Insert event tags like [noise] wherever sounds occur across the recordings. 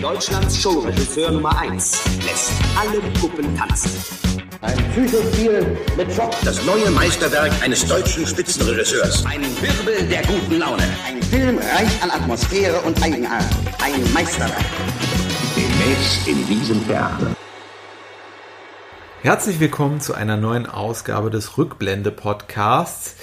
Deutschlands Showregisseur Nummer 1 lässt alle Puppen tanzen. Ein Psychospiel mit Schock. Das neue Meisterwerk eines deutschen Spitzenregisseurs. Ein Wirbel der guten Laune. Ein Film reich an Atmosphäre und Eigenart. Ein Meisterwerk. Demnächst in diesem Theater. Herzlich willkommen zu einer neuen Ausgabe des Rückblende-Podcasts.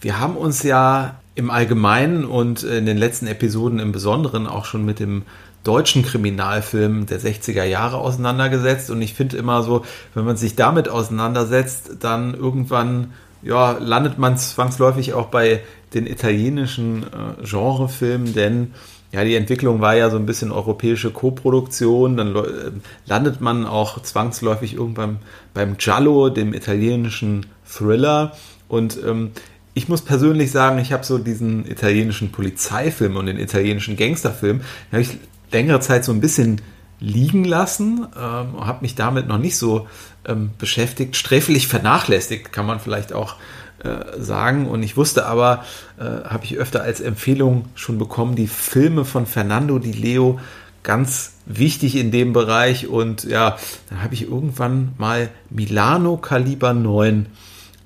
Wir haben uns ja im Allgemeinen und in den letzten Episoden im Besonderen auch schon mit dem deutschen Kriminalfilm der 60er Jahre auseinandergesetzt. Und ich finde immer so, wenn man sich damit auseinandersetzt, dann irgendwann ja, landet man zwangsläufig auch bei den italienischen äh, Genrefilmen, denn ja, die Entwicklung war ja so ein bisschen europäische Koproduktion. Dann äh, landet man auch zwangsläufig irgendwann beim Giallo, dem italienischen Thriller. Und ähm, ich muss persönlich sagen, ich habe so diesen italienischen Polizeifilm und den italienischen Gangsterfilm, habe ich längere Zeit so ein bisschen liegen lassen, ähm, habe mich damit noch nicht so ähm, beschäftigt, sträflich vernachlässigt, kann man vielleicht auch äh, sagen. Und ich wusste aber, äh, habe ich öfter als Empfehlung schon bekommen, die Filme von Fernando Di Leo ganz wichtig in dem Bereich. Und ja, dann habe ich irgendwann mal Milano Kaliber 9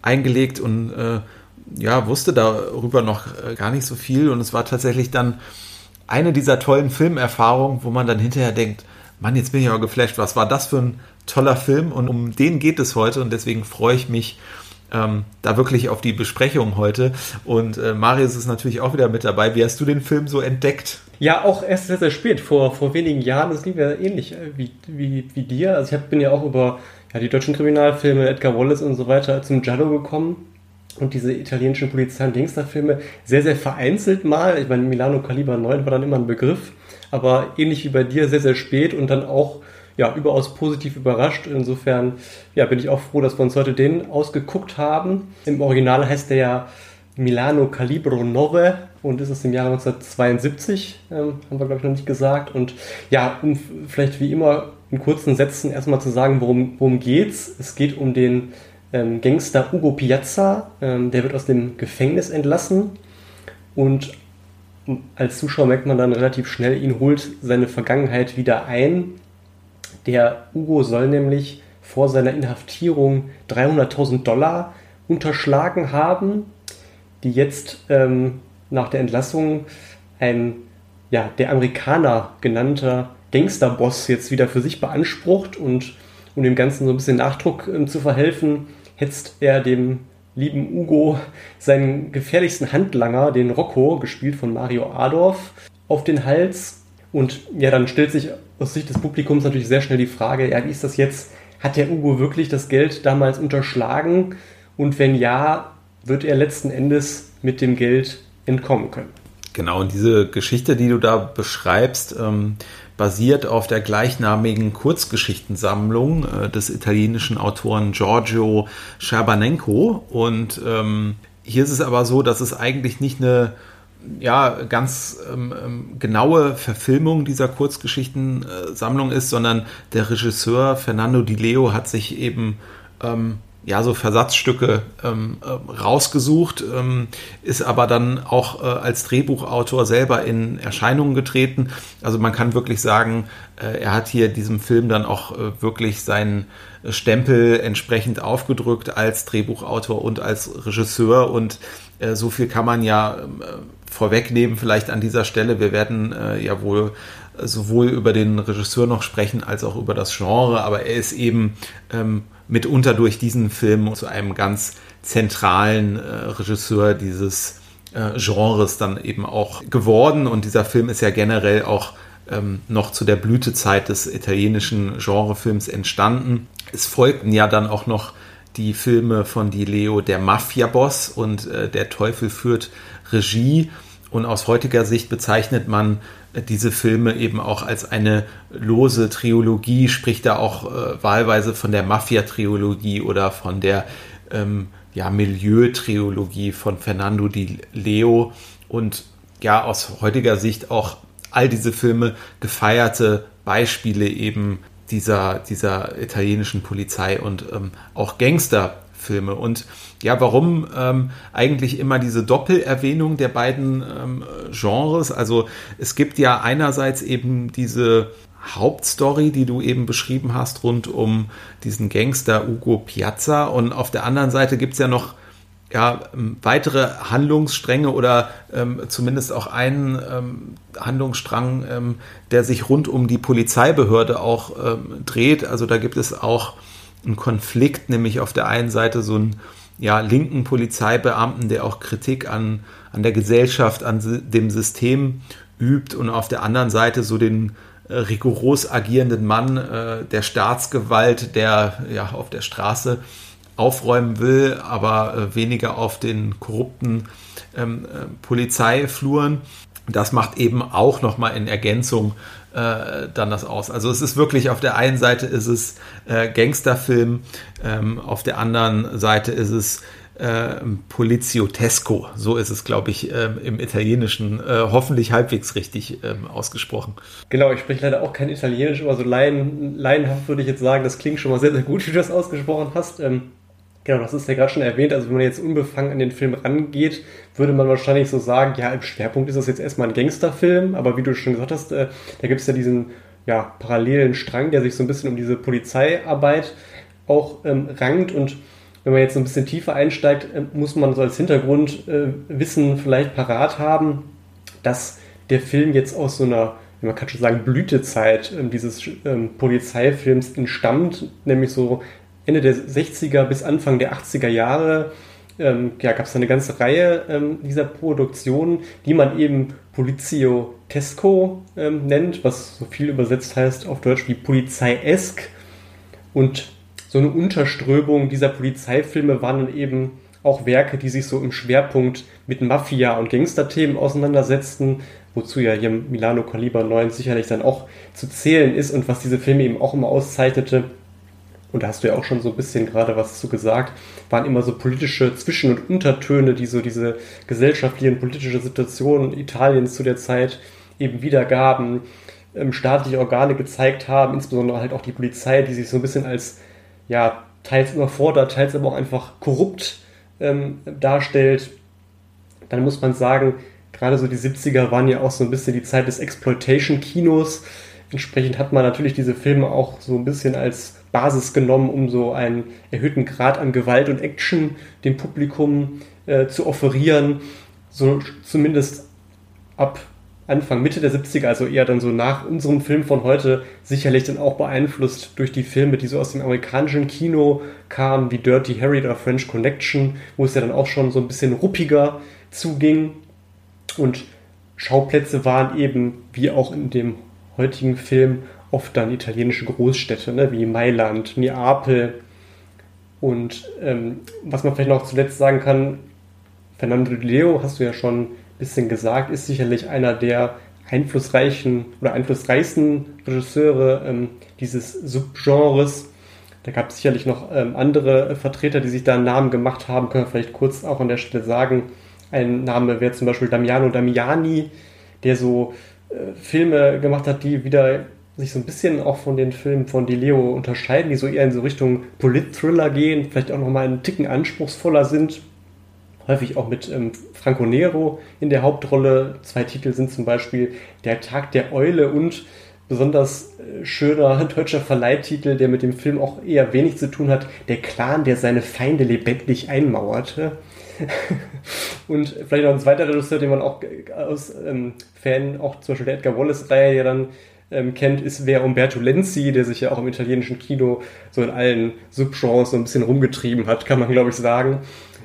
eingelegt und äh, ja, wusste darüber noch äh, gar nicht so viel. Und es war tatsächlich dann eine dieser tollen Filmerfahrungen, wo man dann hinterher denkt, Mann, jetzt bin ich aber geflasht, was war das für ein toller Film und um den geht es heute und deswegen freue ich mich ähm, da wirklich auf die Besprechung heute. Und äh, Marius ist natürlich auch wieder mit dabei. Wie hast du den Film so entdeckt? Ja, auch erst sehr, sehr spät, vor, vor wenigen Jahren. Das ging mir ähnlich äh, wie, wie, wie dir. Also ich hab, bin ja auch über ja, die deutschen Kriminalfilme, Edgar Wallace und so weiter zum Giallo gekommen. Und diese italienischen Polizei- und Gangsterfilme sehr, sehr vereinzelt mal. Ich meine, Milano Kaliber 9 war dann immer ein Begriff. Aber ähnlich wie bei dir, sehr, sehr spät und dann auch ja, überaus positiv überrascht. Insofern ja, bin ich auch froh, dass wir uns heute den ausgeguckt haben. Im Original heißt der ja Milano Calibro 9 und ist es im Jahre 1972, ähm, haben wir glaube ich noch nicht gesagt. Und ja, um vielleicht wie immer in kurzen Sätzen erstmal zu sagen, worum, worum geht's. Es geht um den ähm, Gangster Ugo Piazza, ähm, der wird aus dem Gefängnis entlassen und als Zuschauer merkt man dann relativ schnell, ihn holt seine Vergangenheit wieder ein. Der Ugo soll nämlich vor seiner Inhaftierung 300.000 Dollar unterschlagen haben, die jetzt ähm, nach der Entlassung ein, ja, der Amerikaner genannter Gangsterboss jetzt wieder für sich beansprucht und um dem Ganzen so ein bisschen Nachdruck ähm, zu verhelfen, hetzt er dem lieben Ugo seinen gefährlichsten Handlanger, den Rocco, gespielt von Mario Adorf, auf den Hals. Und ja, dann stellt sich aus Sicht des Publikums natürlich sehr schnell die Frage, ja, wie ist das jetzt? Hat der Ugo wirklich das Geld damals unterschlagen? Und wenn ja, wird er letzten Endes mit dem Geld entkommen können? Genau, und diese Geschichte, die du da beschreibst, ähm, basiert auf der gleichnamigen Kurzgeschichtensammlung äh, des italienischen Autoren Giorgio Scherbanenko. Und ähm, hier ist es aber so, dass es eigentlich nicht eine ja, ganz ähm, ähm, genaue Verfilmung dieser Kurzgeschichtensammlung ist, sondern der Regisseur Fernando Di Leo hat sich eben ähm, ja so Versatzstücke ähm, äh, rausgesucht, ähm, ist aber dann auch äh, als Drehbuchautor selber in Erscheinung getreten. Also man kann wirklich sagen, äh, er hat hier diesem Film dann auch äh, wirklich seinen Stempel entsprechend aufgedrückt als Drehbuchautor und als Regisseur und äh, so viel kann man ja ähm, vorwegnehmen vielleicht an dieser Stelle. Wir werden äh, ja wohl sowohl über den Regisseur noch sprechen als auch über das Genre, aber er ist eben ähm, mitunter durch diesen Film zu einem ganz zentralen äh, Regisseur dieses äh, Genres dann eben auch geworden und dieser Film ist ja generell auch ähm, noch zu der Blütezeit des italienischen Genrefilms entstanden. Es folgten ja dann auch noch die Filme von Di Leo, der Mafia-Boss und äh, Der Teufel führt Regie. Und aus heutiger Sicht bezeichnet man diese Filme eben auch als eine lose Trilogie, spricht da auch äh, wahlweise von der Mafia-Trilogie oder von der ähm, ja, Milieu-Trilogie von Fernando Di Leo. Und ja, aus heutiger Sicht auch all diese Filme gefeierte Beispiele eben dieser, dieser italienischen Polizei und ähm, auch Gangsterfilme. Und ja, warum ähm, eigentlich immer diese Doppelerwähnung der beiden ähm, Genres? Also es gibt ja einerseits eben diese Hauptstory, die du eben beschrieben hast, rund um diesen Gangster Ugo Piazza. Und auf der anderen Seite gibt es ja noch ja, ähm, weitere Handlungsstränge oder ähm, zumindest auch einen ähm, Handlungsstrang, ähm, der sich rund um die Polizeibehörde auch ähm, dreht. Also da gibt es auch einen Konflikt, nämlich auf der einen Seite so einen ja, linken Polizeibeamten, der auch Kritik an, an der Gesellschaft, an dem System übt und auf der anderen Seite so den äh, rigoros agierenden Mann äh, der Staatsgewalt, der ja auf der Straße aufräumen will, aber äh, weniger auf den korrupten ähm, äh, Polizeifluren. Das macht eben auch nochmal in Ergänzung äh, dann das aus. Also es ist wirklich auf der einen Seite ist es äh, Gangsterfilm, ähm, auf der anderen Seite ist es äh, Poliziotesco, so ist es, glaube ich, ähm, im Italienischen äh, hoffentlich halbwegs richtig ähm, ausgesprochen. Genau, ich spreche leider auch kein Italienisch, aber so laien, laienhaft würde ich jetzt sagen, das klingt schon mal sehr, sehr gut, wie du das ausgesprochen hast. Ähm, genau, das ist ja gerade schon erwähnt, also wenn man jetzt unbefangen an den Film rangeht, würde man wahrscheinlich so sagen, ja, im Schwerpunkt ist das jetzt erstmal ein Gangsterfilm, aber wie du schon gesagt hast, äh, da gibt es ja diesen ja, parallelen Strang, der sich so ein bisschen um diese Polizeiarbeit auch ähm, rankt. Und wenn man jetzt so ein bisschen tiefer einsteigt, äh, muss man so als Hintergrundwissen äh, vielleicht parat haben, dass der Film jetzt aus so einer, man kann schon sagen, Blütezeit ähm, dieses ähm, Polizeifilms entstammt, nämlich so Ende der 60er bis Anfang der 80er Jahre ähm, ja, gab es eine ganze Reihe ähm, dieser Produktionen, die man eben Polizio Tesco ähm, nennt, was so viel übersetzt heißt auf Deutsch wie Polizeiesk. Und so eine Unterströmung dieser Polizeifilme waren dann eben auch Werke, die sich so im Schwerpunkt mit Mafia- und Gangsterthemen auseinandersetzten, wozu ja hier Milano Kaliber 9 sicherlich dann auch zu zählen ist und was diese Filme eben auch immer auszeichnete. Und da hast du ja auch schon so ein bisschen gerade was zu gesagt, waren immer so politische Zwischen- und Untertöne, die so diese gesellschaftliche und politische Situation Italiens zu der Zeit eben wiedergaben, ähm, staatliche Organe gezeigt haben, insbesondere halt auch die Polizei, die sich so ein bisschen als ja, teils überfordert, teils aber auch einfach korrupt ähm, darstellt, dann muss man sagen, gerade so die 70er waren ja auch so ein bisschen die Zeit des Exploitation-Kinos. Entsprechend hat man natürlich diese Filme auch so ein bisschen als Basis genommen, um so einen erhöhten Grad an Gewalt und Action dem Publikum äh, zu offerieren. So zumindest ab Anfang, Mitte der 70er, also eher dann so nach unserem Film von heute, sicherlich dann auch beeinflusst durch die Filme, die so aus dem amerikanischen Kino kamen, wie Dirty Harry oder French Connection, wo es ja dann auch schon so ein bisschen ruppiger zuging. Und Schauplätze waren eben, wie auch in dem heutigen Film, oft dann italienische Großstädte, ne, wie Mailand, Neapel. Und ähm, was man vielleicht noch zuletzt sagen kann, Fernando Leo, hast du ja schon bisschen gesagt, ist sicherlich einer der einflussreichen oder einflussreichsten Regisseure ähm, dieses Subgenres. Da gab es sicherlich noch ähm, andere Vertreter, die sich da einen Namen gemacht haben. Können wir vielleicht kurz auch an der Stelle sagen. Ein Name wäre zum Beispiel Damiano Damiani, der so äh, Filme gemacht hat, die wieder sich so ein bisschen auch von den Filmen von Di Leo unterscheiden, die so eher in so Richtung Polit-Thriller gehen, vielleicht auch nochmal einen Ticken anspruchsvoller sind häufig auch mit ähm, Franco Nero in der Hauptrolle. Zwei Titel sind zum Beispiel Der Tag der Eule und besonders äh, schöner [laughs] deutscher Verleihtitel, der mit dem Film auch eher wenig zu tun hat, Der Clan, der seine Feinde lebendig einmauerte. [laughs] und vielleicht noch ein zweiter Regisseur, den man auch aus ähm, Fan, auch zum Beispiel der Edgar Wallace-Reihe ja dann ähm, kennt, ist wer Umberto Lenzi, der sich ja auch im italienischen Kino so in allen Subgenres so ein bisschen rumgetrieben hat, kann man glaube ich sagen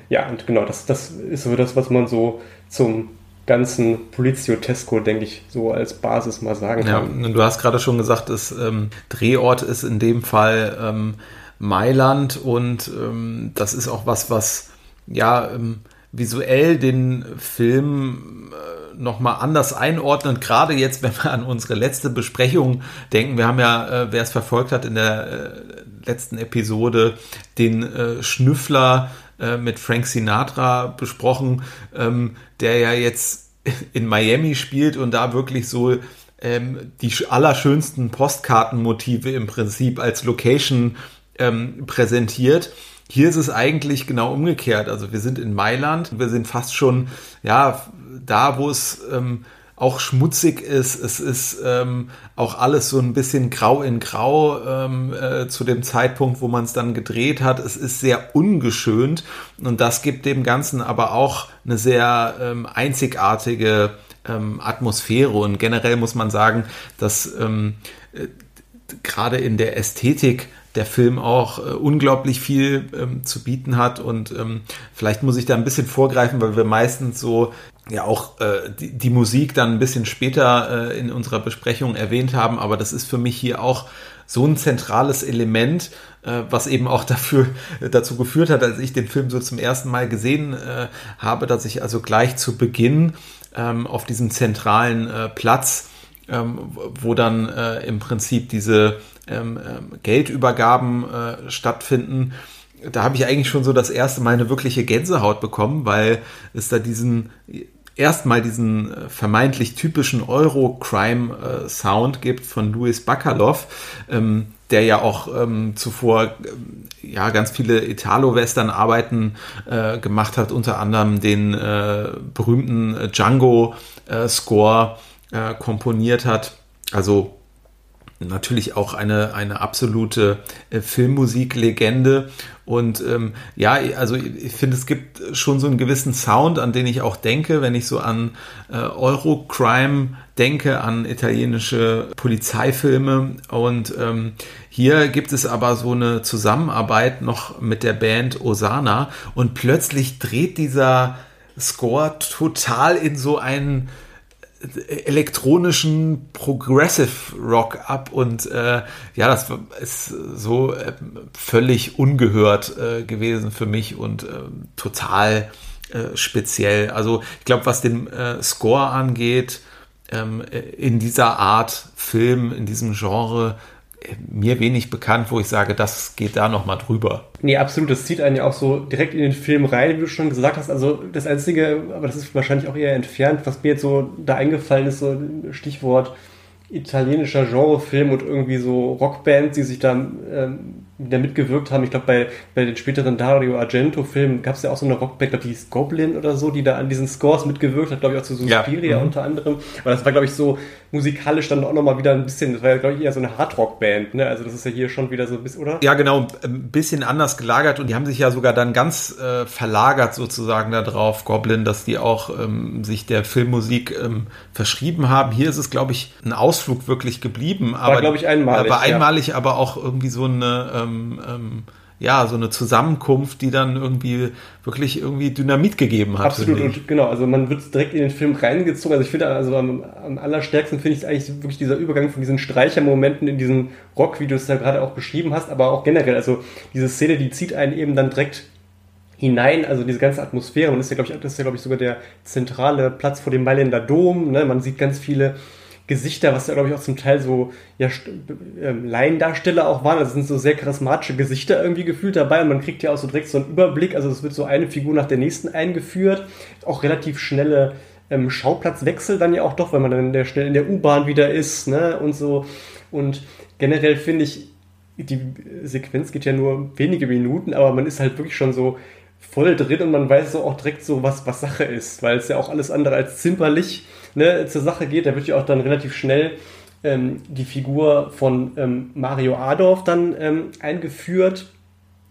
ja, und genau, das, das ist so das, was man so zum ganzen Poliziotesco, denke ich, so als Basis mal sagen kann. Ja, du hast gerade schon gesagt, das ähm, Drehort ist in dem Fall ähm, Mailand und ähm, das ist auch was, was ja ähm, visuell den Film äh, nochmal anders einordnet, gerade jetzt, wenn wir an unsere letzte Besprechung denken. Wir haben ja, äh, wer es verfolgt hat, in der äh, letzten Episode den Schnüffler mit Frank Sinatra besprochen, ähm, der ja jetzt [laughs] in Miami spielt und da wirklich so ähm, die allerschönsten Postkartenmotive im Prinzip als Location ähm, präsentiert. Hier ist es eigentlich genau umgekehrt. Also wir sind in Mailand, wir sind fast schon ja da, wo es ähm, auch schmutzig ist. Es ist ähm, auch alles so ein bisschen grau in grau ähm, äh, zu dem Zeitpunkt, wo man es dann gedreht hat. Es ist sehr ungeschönt und das gibt dem Ganzen aber auch eine sehr ähm, einzigartige ähm, Atmosphäre und generell muss man sagen, dass ähm, äh, gerade in der Ästhetik der Film auch äh, unglaublich viel ähm, zu bieten hat und ähm, vielleicht muss ich da ein bisschen vorgreifen, weil wir meistens so ja auch äh, die, die Musik dann ein bisschen später äh, in unserer Besprechung erwähnt haben, aber das ist für mich hier auch so ein zentrales Element, äh, was eben auch [laughs] dafür dazu geführt hat, als ich den Film so zum ersten Mal gesehen äh, habe, dass ich also gleich zu Beginn ähm, auf diesem zentralen äh, Platz, ähm, wo dann äh, im Prinzip diese ähm, ähm Geldübergaben äh, stattfinden, da habe ich eigentlich schon so das erste Mal eine wirkliche Gänsehaut bekommen, weil es da diesen erstmal diesen äh, vermeintlich typischen Euro-Crime-Sound gibt von Louis Bakalov, ähm, der ja auch ähm, zuvor ähm, ja ganz viele Italo-Western-Arbeiten äh, gemacht hat, unter anderem den äh, berühmten Django-Score äh, komponiert hat. Also natürlich auch eine, eine absolute äh, Filmmusiklegende. Und ähm, ja, also ich finde, es gibt schon so einen gewissen Sound, an den ich auch denke, wenn ich so an äh, Eurocrime denke, an italienische Polizeifilme. Und ähm, hier gibt es aber so eine Zusammenarbeit noch mit der Band Osana und plötzlich dreht dieser Score total in so einen elektronischen Progressive Rock ab und äh, ja, das ist so äh, völlig ungehört äh, gewesen für mich und äh, total äh, speziell. Also ich glaube, was den äh, Score angeht, ähm, in dieser Art Film, in diesem Genre, mir wenig bekannt, wo ich sage, das geht da nochmal drüber. Nee, absolut. Das zieht einen ja auch so direkt in den Film rein, wie du schon gesagt hast. Also das Einzige, aber das ist wahrscheinlich auch eher entfernt, was mir jetzt so da eingefallen ist, so Stichwort italienischer Genrefilm und irgendwie so Rockbands, die sich da ähm, wieder mitgewirkt haben. Ich glaube, bei, bei den späteren Dario Argento-Filmen gab es ja auch so eine Rockband, glaube die hieß Goblin oder so, die da an diesen Scores mitgewirkt hat, glaube ich, auch zu Suspiria ja. mhm. unter anderem. Aber das war, glaube ich, so musikalisch dann auch nochmal wieder ein bisschen, das war ja, glaube ich, eher so eine Hardrock-Band, ne? Also das ist ja hier schon wieder so ein bisschen, oder? Ja, genau, ein bisschen anders gelagert und die haben sich ja sogar dann ganz äh, verlagert sozusagen darauf, Goblin, dass die auch ähm, sich der Filmmusik ähm, verschrieben haben. Hier ist es, glaube ich, ein Ausflug wirklich geblieben. Aber, glaube ich, einmalig. Aber einmalig, ja. aber auch irgendwie so eine ähm, ähm, ja, so eine Zusammenkunft, die dann irgendwie wirklich irgendwie Dynamit gegeben hat. Absolut, und genau, also man wird direkt in den Film reingezogen. Also ich finde, also am, am allerstärksten finde ich eigentlich wirklich dieser Übergang von diesen Streichermomenten in diesen Rock, wie du es ja gerade auch beschrieben hast, aber auch generell, also diese Szene, die zieht einen eben dann direkt hinein, also diese ganze Atmosphäre. Und das ist ja, glaube ich, das ist ja, glaube ich, sogar der zentrale Platz vor dem Mailänder Dom. Ne? Man sieht ganz viele Gesichter, was ja, glaube ich, auch zum Teil so ja, ähm, Laiendarsteller auch waren. Also sind so sehr charismatische Gesichter irgendwie gefühlt dabei und man kriegt ja auch so direkt so einen Überblick. Also es wird so eine Figur nach der nächsten eingeführt. Auch relativ schnelle ähm, Schauplatzwechsel dann ja auch doch, weil man dann schnell in der U-Bahn wieder ist ne? und so. Und generell finde ich, die Sequenz geht ja nur wenige Minuten, aber man ist halt wirklich schon so voll drin und man weiß so auch direkt so, was, was Sache ist, weil es ja auch alles andere als zimperlich ne, zur Sache geht. Da wird ja auch dann relativ schnell ähm, die Figur von ähm, Mario Adorf dann ähm, eingeführt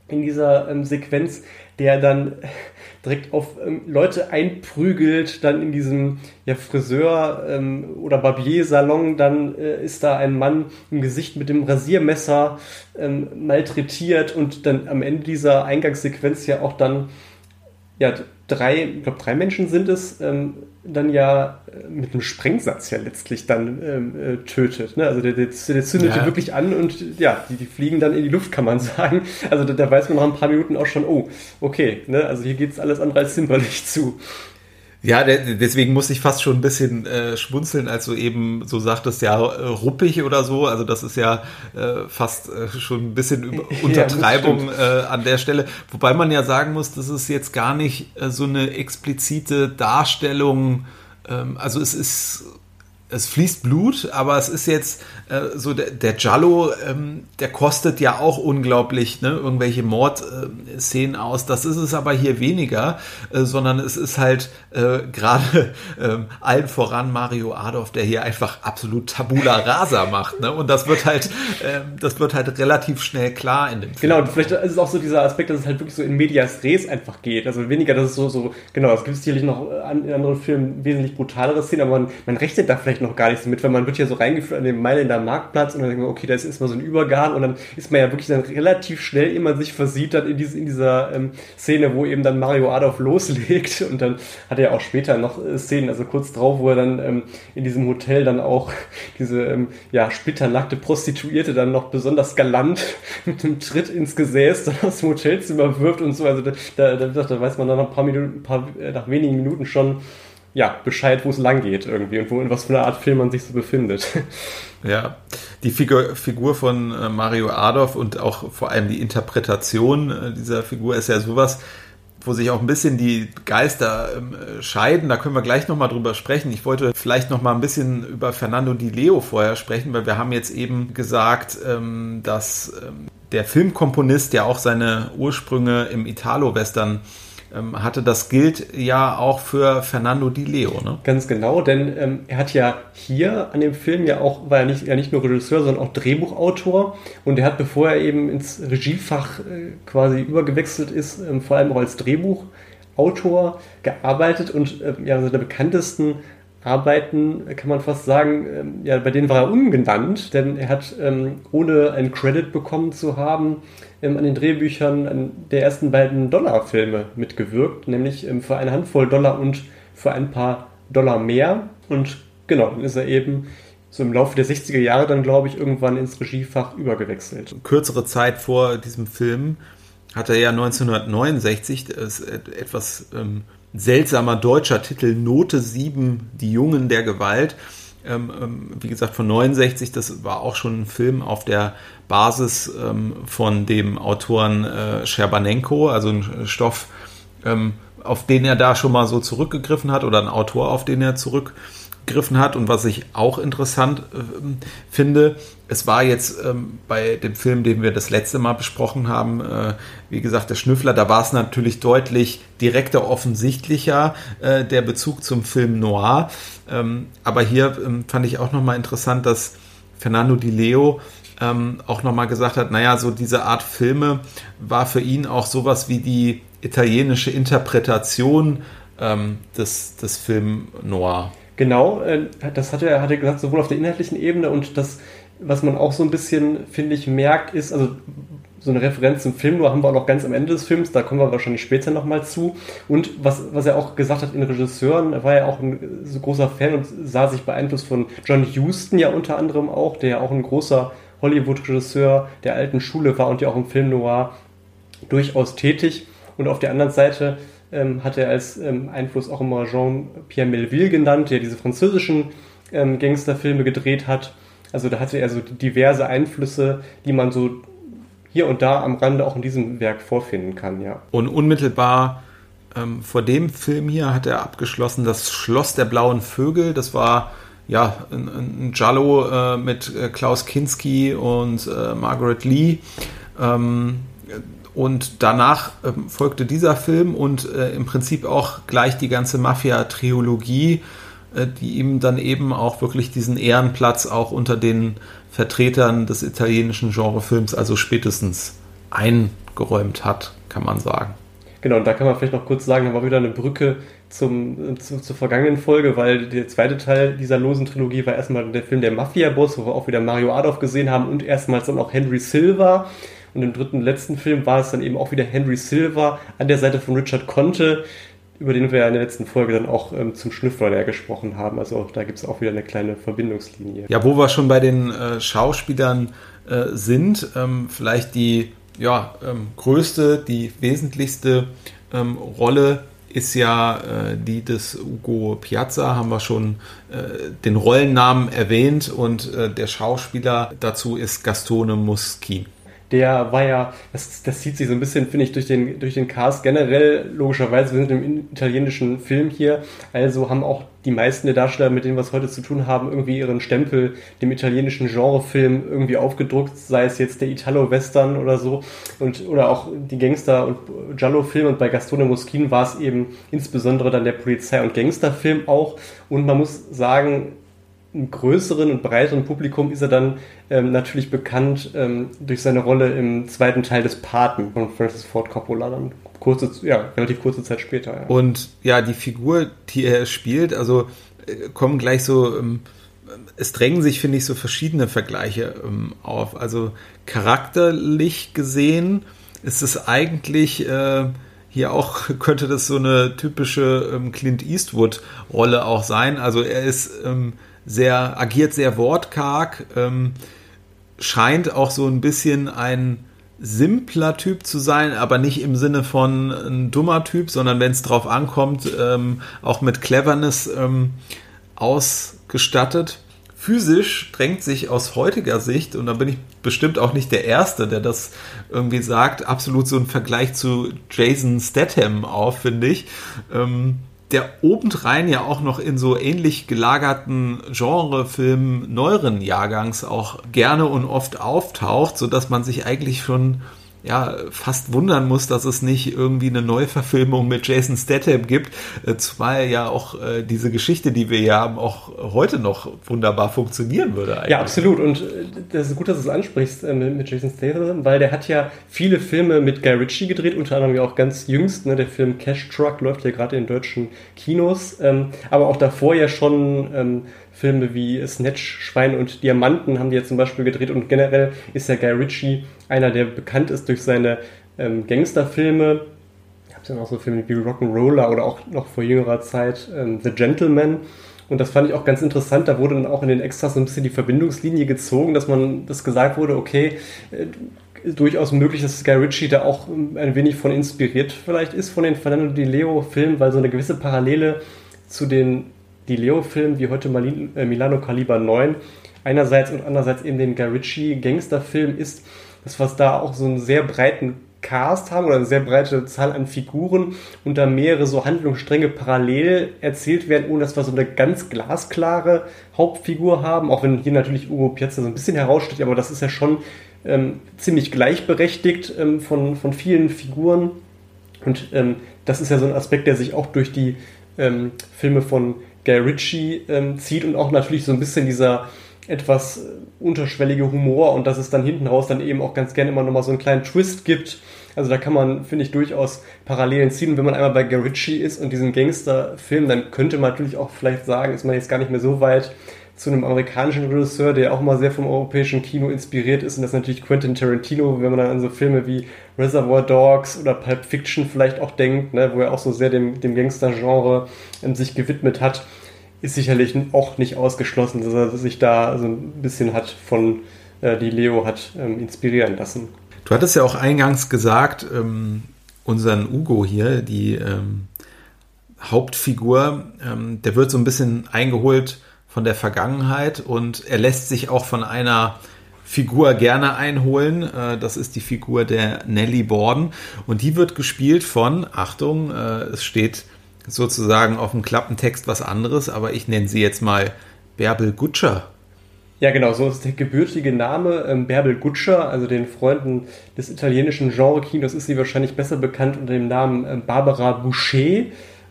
in dieser ähm, Sequenz, der dann [laughs] direkt auf ähm, Leute einprügelt, dann in diesem ja, Friseur- ähm, oder Barbier-Salon, dann äh, ist da ein Mann im Gesicht mit dem Rasiermesser malträtiert und dann am Ende dieser Eingangssequenz ja auch dann ja, drei, ich glaube drei Menschen sind es, ähm, dann ja äh, mit einem Sprengsatz ja letztlich dann ähm, äh, tötet. Ne? Also der, der, der zündet ja. die wirklich an und ja, die, die fliegen dann in die Luft, kann man [laughs] sagen. Also da, da weiß man nach ein paar Minuten auch schon, oh, okay, ne? also hier geht es alles andere als zimperlich zu. Ja, deswegen muss ich fast schon ein bisschen äh, schmunzeln, als du eben so sagtest, ja, äh, ruppig oder so. Also das ist ja äh, fast äh, schon ein bisschen [laughs] über Untertreibung ja, äh, an der Stelle. Wobei man ja sagen muss, das ist jetzt gar nicht äh, so eine explizite Darstellung. Ähm, also es ist es fließt Blut, aber es ist jetzt äh, so, der, der Giallo, ähm, der kostet ja auch unglaublich ne, irgendwelche Mordszenen äh, aus. Das ist es aber hier weniger, äh, sondern es ist halt äh, gerade [laughs] ähm, allen voran Mario Adolf, der hier einfach absolut Tabula Rasa macht. Ne? Und das wird halt, ähm, das wird halt relativ schnell klar in dem Film. Genau, und vielleicht ist es auch so dieser Aspekt, dass es halt wirklich so in Medias Res einfach geht. Also weniger, dass es so, so genau, es gibt sicherlich noch in anderen Filmen wesentlich brutalere Szenen, aber man, man rechnet da vielleicht noch gar nicht so mit, weil man wird ja so reingeführt an den Mailänder Marktplatz und dann denkt man, okay, da ist erstmal so ein Übergang und dann ist man ja wirklich dann relativ schnell, man sich versieht, dann in, diese, in dieser ähm, Szene, wo eben dann Mario Adolf loslegt und dann hat er auch später noch äh, Szenen, also kurz drauf, wo er dann ähm, in diesem Hotel dann auch [laughs] diese ähm, ja, splitternackte Prostituierte dann noch besonders galant [laughs] mit einem Tritt ins Gesäß dann aus dem Hotelzimmer wirft und so, also da, da, da, da weiß man dann nach ein paar Minuten, ein paar, äh, nach wenigen Minuten schon, ja, Bescheid, wo es lang geht irgendwie und wo in was für einer Art Film man sich so befindet. [laughs] Ja, die Figur, Figur von äh, Mario Adolf und auch vor allem die Interpretation äh, dieser Figur ist ja sowas, wo sich auch ein bisschen die Geister ähm, scheiden. Da können wir gleich nochmal drüber sprechen. Ich wollte vielleicht nochmal ein bisschen über Fernando Di Leo vorher sprechen, weil wir haben jetzt eben gesagt, ähm, dass ähm, der Filmkomponist ja auch seine Ursprünge im Italo-Western ähm, hatte. Das gilt ja auch für Fernando Di Leo, ne? Ganz genau, denn ähm, er hat ja hier an dem Film ja auch, war ja nicht, ja nicht nur Regisseur, sondern auch Drehbuchautor. Und er hat, bevor er eben ins Regiefach äh, quasi übergewechselt ist, ähm, vor allem auch als Drehbuchautor gearbeitet und äh, ja, seine bekanntesten Arbeiten, kann man fast sagen, ähm, ja, bei denen war er ungenannt, denn er hat, ähm, ohne einen Credit bekommen zu haben, ähm, an den Drehbüchern der ersten beiden Dollarfilme mitgewirkt, nämlich ähm, für eine Handvoll Dollar und für ein paar Dollar mehr. Und genau, dann ist er eben so im Laufe der 60er Jahre dann, glaube ich, irgendwann ins Regiefach übergewechselt. Kürzere Zeit vor diesem Film hat er ja 1969 das etwas ähm, seltsamer deutscher Titel Note 7, Die Jungen der Gewalt. Ähm, ähm, wie gesagt, von 69, das war auch schon ein Film auf der Basis ähm, von dem Autoren äh, Scherbanenko, also ein Stoff, ähm, auf den er da schon mal so zurückgegriffen hat oder ein Autor, auf den er zurückgegriffen hat. Und was ich auch interessant äh, finde, es war jetzt ähm, bei dem Film, den wir das letzte Mal besprochen haben, äh, wie gesagt, der Schnüffler, da war es natürlich deutlich direkter, offensichtlicher, äh, der Bezug zum Film Noir. Ähm, aber hier ähm, fand ich auch nochmal interessant, dass Fernando Di Leo ähm, auch nochmal gesagt hat, naja, so diese Art Filme war für ihn auch sowas wie die italienische Interpretation ähm, des, des Film Noir. Genau, äh, das hat er, hat er gesagt, sowohl auf der inhaltlichen Ebene und das, was man auch so ein bisschen, finde ich, merkt, ist, also so eine Referenz zum Film, nur haben wir auch noch ganz am Ende des Films, da kommen wir wahrscheinlich später nochmal zu. Und was, was er auch gesagt hat in Regisseuren, er war ja auch ein so großer Fan und sah sich beeinflusst von John Huston ja unter anderem auch, der ja auch ein großer Hollywood-Regisseur der alten Schule war und ja auch im Film Noir durchaus tätig. Und auf der anderen Seite ähm, hat er als ähm, Einfluss auch immer Jean-Pierre Melville genannt, der diese französischen ähm, Gangsterfilme gedreht hat. Also da hatte er so diverse Einflüsse, die man so hier und da am Rande auch in diesem Werk vorfinden kann, ja. Und unmittelbar ähm, vor dem Film hier hat er abgeschlossen das Schloss der blauen Vögel. Das war ja, ein, ein Giallo äh, mit äh, Klaus Kinski und äh, Margaret Lee. Ähm, und danach ähm, folgte dieser Film und äh, im Prinzip auch gleich die ganze Mafia-Triologie, äh, die ihm dann eben auch wirklich diesen Ehrenplatz auch unter den Vertretern des italienischen Genrefilms, also spätestens eingeräumt hat, kann man sagen. Genau, und da kann man vielleicht noch kurz sagen, da war wieder eine Brücke zum, zu, zur vergangenen Folge, weil der zweite Teil dieser losen Trilogie war erstmal der Film Der Mafia-Boss, wo wir auch wieder Mario Adolf gesehen haben und erstmals dann auch Henry Silva. Und im dritten, letzten Film war es dann eben auch wieder Henry Silva an der Seite von Richard Conte, über den wir ja in der letzten Folge dann auch ähm, zum Schnüffler gesprochen haben. Also da gibt es auch wieder eine kleine Verbindungslinie. Ja, wo wir schon bei den äh, Schauspielern äh, sind, ähm, vielleicht die ja, ähm, größte, die wesentlichste ähm, Rolle ist ja äh, die des Ugo Piazza, haben wir schon äh, den Rollennamen erwähnt und äh, der Schauspieler dazu ist Gastone Muschi. Der war ja, das, das zieht sich so ein bisschen, finde ich, durch den, durch den Cast generell, logischerweise, wir sind im italienischen Film hier, also haben auch die meisten der Darsteller, mit denen wir es heute zu tun haben, irgendwie ihren Stempel dem italienischen Genrefilm irgendwie aufgedruckt, sei es jetzt der Italo-Western oder so, und, oder auch die Gangster- und Giallo-Filme. Und bei Gastone Moschin war es eben insbesondere dann der Polizei- und Gangsterfilm auch. Und man muss sagen, einem größeren und breiteren Publikum ist er dann ähm, natürlich bekannt ähm, durch seine Rolle im zweiten Teil des Paten von Francis Ford Coppola, dann kurze, ja, relativ kurze Zeit später. Ja. Und ja, die Figur, die er spielt, also äh, kommen gleich so, ähm, es drängen sich, finde ich, so verschiedene Vergleiche ähm, auf. Also charakterlich gesehen ist es eigentlich äh, hier auch, [laughs] könnte das so eine typische ähm, Clint Eastwood-Rolle auch sein. Also er ist ähm, sehr, agiert sehr wortkarg, ähm, scheint auch so ein bisschen ein simpler Typ zu sein, aber nicht im Sinne von ein dummer Typ, sondern wenn es drauf ankommt, ähm, auch mit Cleverness ähm, ausgestattet. Physisch drängt sich aus heutiger Sicht, und da bin ich bestimmt auch nicht der Erste, der das irgendwie sagt, absolut so ein Vergleich zu Jason Statham auf, finde ich. Ähm, der obendrein ja auch noch in so ähnlich gelagerten Genrefilmen neueren Jahrgangs auch gerne und oft auftaucht, sodass man sich eigentlich schon ja, fast wundern muss, dass es nicht irgendwie eine Neuverfilmung mit Jason Statham gibt, äh, zumal ja auch äh, diese Geschichte, die wir hier haben, auch heute noch wunderbar funktionieren würde. Eigentlich. Ja, absolut. Und äh, das ist gut, dass du es ansprichst mit Jason Statham, weil der hat ja viele Filme mit Guy Ritchie gedreht, unter anderem ja auch ganz jüngst. Ne, der Film Cash Truck läuft ja gerade in deutschen Kinos, ähm, aber auch davor ja schon ähm, Filme wie Snatch, Schwein und Diamanten haben die ja zum Beispiel gedreht und generell ist ja Guy Ritchie einer, der bekannt ist durch seine ähm, Gangsterfilme. Ich habe ja noch so Filme wie Rock'n'Roller oder auch noch vor jüngerer Zeit ähm, The Gentleman. Und das fand ich auch ganz interessant. Da wurde dann auch in den Extras so ein bisschen die Verbindungslinie gezogen, dass man das gesagt wurde, okay, äh, durchaus möglich, dass Guy Ritchie da auch ein wenig von inspiriert vielleicht ist von den Fernando Di Leo-Filmen, weil so eine gewisse Parallele zu den die Leo-Filme wie heute äh, Milano Kaliber 9 einerseits und andererseits eben den Guy Ritchie Gangsterfilm ist, dass wir da auch so einen sehr breiten Cast haben oder eine sehr breite Zahl an Figuren und da mehrere so Handlungsstränge parallel erzählt werden, ohne dass wir so eine ganz glasklare Hauptfigur haben, auch wenn hier natürlich Ugo Piazza so ein bisschen heraussteht, aber das ist ja schon ähm, ziemlich gleichberechtigt ähm, von, von vielen Figuren. Und ähm, das ist ja so ein Aspekt, der sich auch durch die ähm, Filme von Guy Ritchie ähm, zieht und auch natürlich so ein bisschen dieser etwas äh, unterschwellige Humor und dass es dann hinten raus dann eben auch ganz gerne immer nochmal so einen kleinen Twist gibt. Also da kann man, finde ich, durchaus Parallelen ziehen. Und wenn man einmal bei Guy Ritchie ist und diesen Gangsterfilm, dann könnte man natürlich auch vielleicht sagen, ist man jetzt gar nicht mehr so weit zu einem amerikanischen Regisseur, der auch mal sehr vom europäischen Kino inspiriert ist. Und das ist natürlich Quentin Tarantino, wenn man dann an so Filme wie Reservoir Dogs oder Pulp Fiction vielleicht auch denkt, ne, wo er auch so sehr dem, dem Gangster-Genre ähm, sich gewidmet hat, ist sicherlich auch nicht ausgeschlossen, dass er sich da so ein bisschen hat von äh, die Leo hat ähm, inspirieren lassen. Du hattest ja auch eingangs gesagt, ähm, unseren Ugo hier, die ähm, Hauptfigur, ähm, der wird so ein bisschen eingeholt von der Vergangenheit und er lässt sich auch von einer Figur gerne einholen. Äh, das ist die Figur der Nellie Borden und die wird gespielt von, Achtung, äh, es steht sozusagen auf dem Klappentext was anderes, aber ich nenne sie jetzt mal Bärbel Gutscher. Ja, genau, so ist der gebürtige Name. Ähm, Bärbel Gutscher, also den Freunden des italienischen Genre-Kinos, ist sie wahrscheinlich besser bekannt unter dem Namen äh, Barbara Boucher.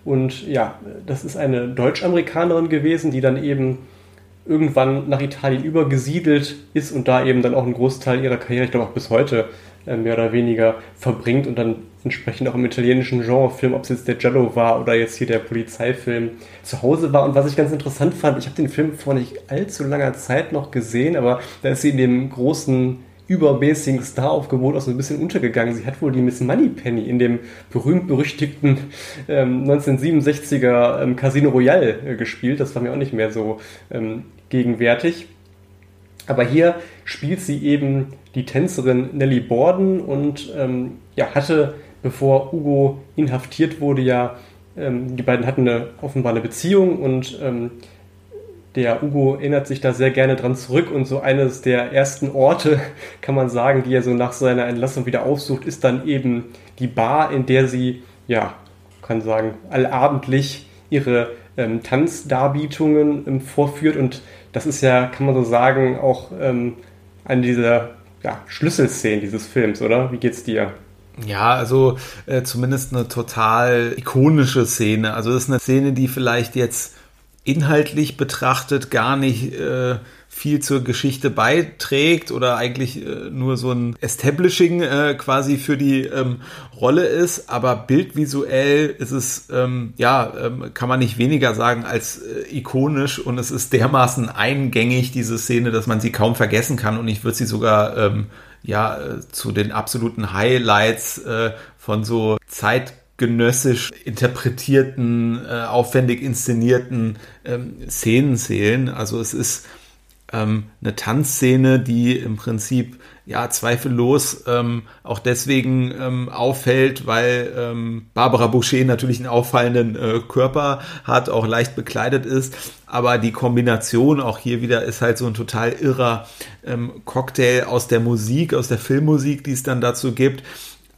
Und ja, das ist eine Deutsch-Amerikanerin gewesen, die dann eben irgendwann nach Italien übergesiedelt ist und da eben dann auch einen Großteil ihrer Karriere, ich glaube auch bis heute, äh, mehr oder weniger verbringt und dann entsprechend auch im italienischen Genrefilm, ob es jetzt der Giallo war oder jetzt hier der Polizeifilm, zu Hause war. Und was ich ganz interessant fand, ich habe den Film vor nicht allzu langer Zeit noch gesehen, aber da ist sie in dem großen übermäßigen Staraufgebot auch so ein bisschen untergegangen. Sie hat wohl die Miss Moneypenny in dem berühmt-berüchtigten ähm, 1967er ähm, Casino Royale äh, gespielt. Das war mir auch nicht mehr so ähm, gegenwärtig. Aber hier spielt sie eben die Tänzerin Nellie Borden und ähm, ja, hatte, bevor Ugo inhaftiert wurde, ja, ähm, die beiden hatten eine, offenbar eine Beziehung und ähm, der Ugo erinnert sich da sehr gerne dran zurück und so eines der ersten Orte, [laughs] kann man sagen, die er so nach seiner Entlassung wieder aufsucht, ist dann eben die Bar, in der sie, ja, kann sagen, allabendlich ihre ähm, Tanzdarbietungen ähm, vorführt und das ist ja, kann man so sagen, auch ähm, eine dieser ja, Schlüsselszenen dieses Films, oder? Wie geht's dir? Ja, also äh, zumindest eine total ikonische Szene. Also das ist eine Szene, die vielleicht jetzt inhaltlich betrachtet gar nicht äh, viel zur Geschichte beiträgt oder eigentlich äh, nur so ein Establishing äh, quasi für die ähm, Rolle ist, aber bildvisuell ist es, ähm, ja, ähm, kann man nicht weniger sagen als äh, ikonisch. Und es ist dermaßen eingängig, diese Szene, dass man sie kaum vergessen kann. Und ich würde sie sogar, ähm, ja, äh, zu den absoluten Highlights äh, von so zeitgenössisch interpretierten, äh, aufwendig inszenierten ähm, Szenen zählen. Also es ist ähm, eine Tanzszene, die im Prinzip ja zweifellos ähm, auch deswegen ähm, auffällt, weil ähm, Barbara Boucher natürlich einen auffallenden äh, Körper hat, auch leicht bekleidet ist, aber die Kombination auch hier wieder ist halt so ein total irrer ähm, Cocktail aus der Musik, aus der Filmmusik, die es dann dazu gibt.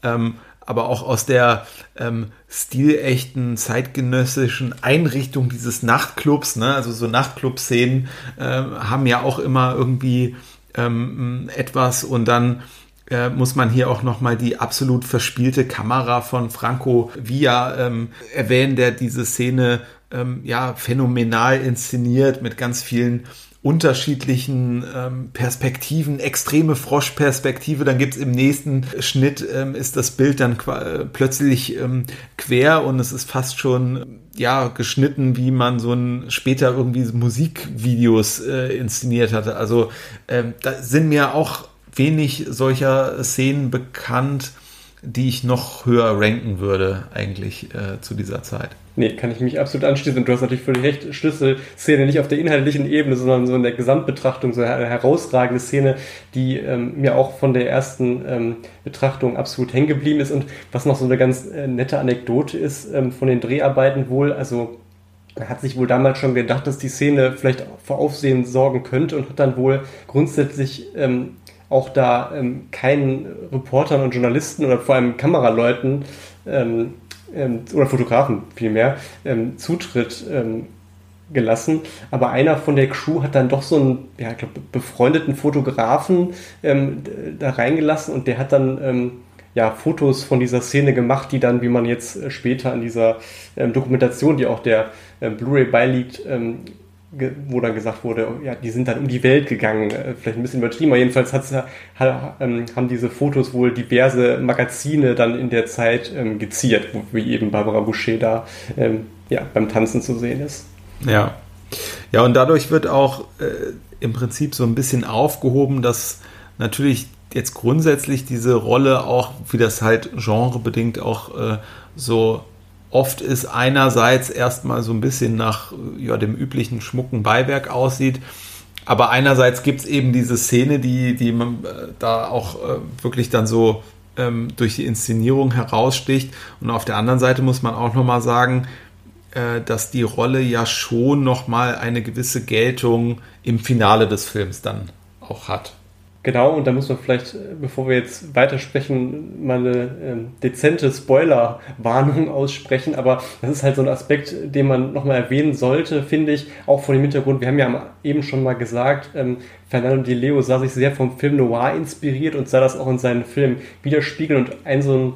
Ähm, aber auch aus der ähm, stilechten, zeitgenössischen Einrichtung dieses Nachtclubs. Ne? Also so Nachtclub-Szenen ähm, haben ja auch immer irgendwie ähm, etwas und dann äh, muss man hier auch nochmal die absolut verspielte Kamera von Franco Villa ähm, erwähnen, der diese Szene ähm, ja phänomenal inszeniert mit ganz vielen unterschiedlichen ähm, Perspektiven, extreme Froschperspektive, dann gibt's im nächsten Schnitt, ähm, ist das Bild dann äh, plötzlich ähm, quer und es ist fast schon ja geschnitten, wie man so ein später irgendwie Musikvideos äh, inszeniert hatte. Also ähm, da sind mir auch wenig solcher Szenen bekannt, die ich noch höher ranken würde eigentlich äh, zu dieser Zeit. Nee, kann ich mich absolut anschließen. Und du hast natürlich völlig recht, Schlüsselszene nicht auf der inhaltlichen Ebene, sondern so in der Gesamtbetrachtung, so eine herausragende Szene, die ähm, mir auch von der ersten ähm, Betrachtung absolut hängen geblieben ist. Und was noch so eine ganz äh, nette Anekdote ist ähm, von den Dreharbeiten wohl, also er hat sich wohl damals schon gedacht, dass die Szene vielleicht vor Aufsehen sorgen könnte und hat dann wohl grundsätzlich ähm, auch da ähm, keinen Reportern und Journalisten oder vor allem Kameraleuten ähm, ähm, oder Fotografen vielmehr ähm, Zutritt ähm, gelassen. Aber einer von der Crew hat dann doch so einen ja, glaub, befreundeten Fotografen ähm, da reingelassen und der hat dann ähm, ja, Fotos von dieser Szene gemacht, die dann, wie man jetzt äh, später in dieser ähm, Dokumentation, die auch der äh, Blu-ray beiliegt, ähm, wo dann gesagt wurde, ja, die sind dann um die Welt gegangen, äh, vielleicht ein bisschen übertrieben, aber jedenfalls ähm, haben diese Fotos wohl diverse Magazine dann in der Zeit ähm, geziert, wie eben Barbara Boucher da ähm, ja, beim Tanzen zu sehen ist. Ja. Ja, und dadurch wird auch äh, im Prinzip so ein bisschen aufgehoben, dass natürlich jetzt grundsätzlich diese Rolle auch, wie das halt genrebedingt auch äh, so oft ist einerseits erstmal so ein bisschen nach ja, dem üblichen schmucken Beiwerk aussieht. Aber einerseits gibt es eben diese Szene, die, die man äh, da auch äh, wirklich dann so ähm, durch die Inszenierung heraussticht. Und auf der anderen Seite muss man auch nochmal sagen, äh, dass die Rolle ja schon nochmal eine gewisse Geltung im Finale des Films dann auch hat. Genau, und da muss man vielleicht, bevor wir jetzt weitersprechen, mal eine ähm, dezente Spoiler-Warnung [laughs] aussprechen. Aber das ist halt so ein Aspekt, den man nochmal erwähnen sollte, finde ich, auch vor dem Hintergrund. Wir haben ja eben schon mal gesagt, ähm, Fernando Di Leo sah sich sehr vom Film Noir inspiriert und sah das auch in seinen Filmen widerspiegeln. Und ein so ein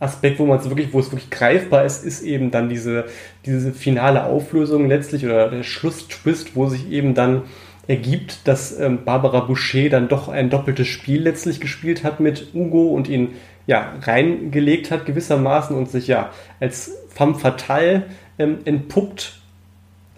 Aspekt, wo man es wirklich, wo es wirklich greifbar ist, ist eben dann diese, diese finale Auflösung letztlich oder der Schlusstwist, wo sich eben dann ergibt, dass ähm, Barbara Boucher dann doch ein doppeltes Spiel letztlich gespielt hat mit Hugo und ihn ja reingelegt hat gewissermaßen und sich ja als femme fatale ähm, entpuppt.